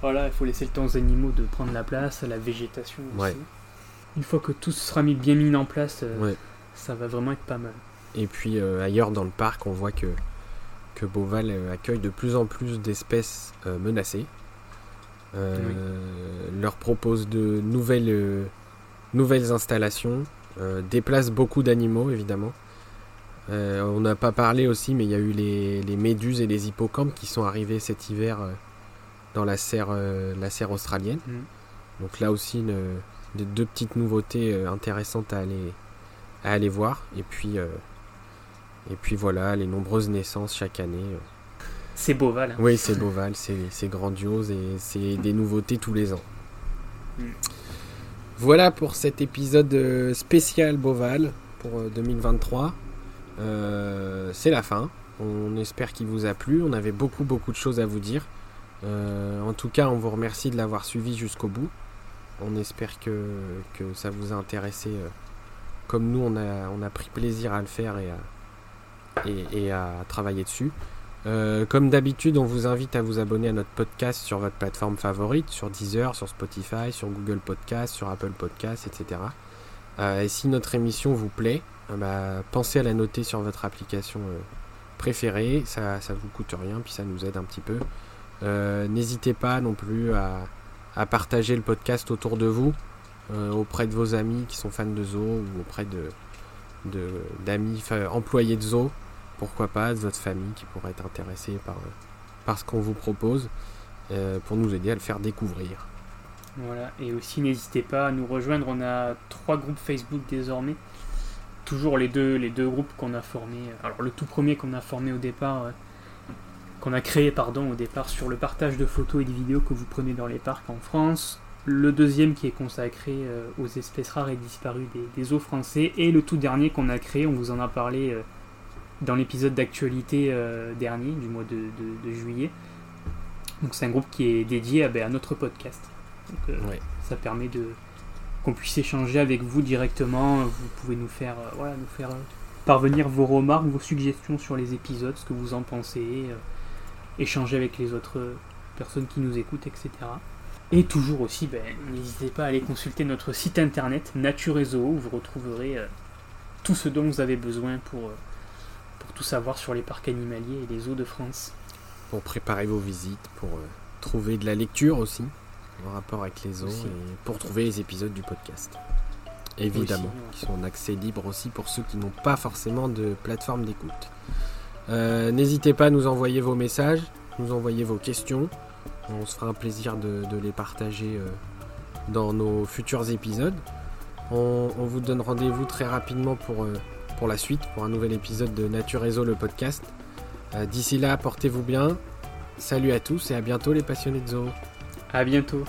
Voilà, il faut laisser le temps aux animaux de prendre la place, à la végétation aussi. Une fois que tout sera mis, bien mis en place, euh, ça va vraiment être pas mal. Et puis euh, ailleurs dans le parc, on voit que, que Beauval euh, accueille de plus en plus d'espèces menacées. Leur propose de nouvelles, nouvelles installations, déplace beaucoup d'animaux évidemment. on n'a pas parlé aussi, mais il y a eu les, les, méduses et les hippocampes qui sont arrivés cet hiver dans la serre, la serre australienne. Mm. Donc là aussi, une, des deux petites nouveautés intéressantes à aller, à aller voir. Et puis, et puis voilà, les nombreuses naissances chaque année. C'est Beauval. Hein. Oui, c'est Beauval, c'est grandiose et c'est des nouveautés tous les ans. Mm. Voilà pour cet épisode euh, spécial Beauval pour 2023. Euh, euh, c'est la fin. On espère qu'il vous a plu. On avait beaucoup beaucoup de choses à vous dire. en tout cas, on vous remercie de l'avoir suivi jusqu'au bout. On espère que, ça vous a intéressé comme nous, on a, pris plaisir à le faire et à travailler dessus. Euh, comme d'habitude, on vous invite à vous abonner à notre podcast sur votre plateforme favorite, sur Deezer, sur Spotify, sur Google Podcast, sur Apple Podcast, etc. Euh, et si notre émission vous plaît, euh, bah, pensez à la noter sur votre application préférée. Ça, ça vous coûte rien, puis ça nous aide un petit peu. N'hésitez pas non plus à, partager le podcast autour de vous, auprès de vos amis qui sont fans de zoo ou auprès de d'amis employés de zoo pourquoi pas de votre famille qui pourrait être intéressée par, par ce qu'on vous propose euh, pour nous aider à le faire découvrir. Voilà, et aussi n'hésitez pas à nous rejoindre, on a trois groupes Facebook désormais. Toujours les deux, les deux groupes qu'on a formés. Alors le tout premier qu'on a formé au départ, euh, qu'on a créé pardon au départ sur le partage de photos et de vidéos que vous prenez dans les parcs en France. Le deuxième qui est consacré euh, aux espèces rares et disparues des, des, eaux français. Et le tout dernier qu'on a créé, on vous en a parlé dans l'épisode d'actualité euh, dernier, du mois de, juillet. Donc c'est un groupe qui est dédié à, ben, notre podcast. Donc, euh, Ça permet de qu'on puisse échanger avec vous directement. Vous pouvez nous faire, euh, voilà, nous faire parvenir vos remarques, vos suggestions sur les épisodes, ce que vous en pensez, échanger avec les autres personnes qui nous écoutent, etc. Et toujours aussi, ben, n'hésitez pas à aller consulter notre site internet Nature et Zoo, où vous retrouverez tout ce dont vous avez besoin pour pour tout savoir sur les parcs animaliers et les zoos de France. Pour préparer vos visites, pour euh, trouver de la lecture aussi en rapport avec les zoos et pour trouver les épisodes du podcast. Évidemment, qui sont en accès libre aussi pour ceux qui n'ont pas forcément de plateforme d'écoute. Euh, n'hésitez pas à nous envoyer vos messages, nous envoyer vos questions. On se fera un plaisir de, les partager euh, dans nos futurs épisodes. On, vous donne rendez-vous très rapidement pour pour la suite, pour un nouvel épisode de Nature Réseau, le podcast. Euh, d'ici là, portez-vous bien. Salut à tous et à bientôt les passionnés de zoo. À bientôt.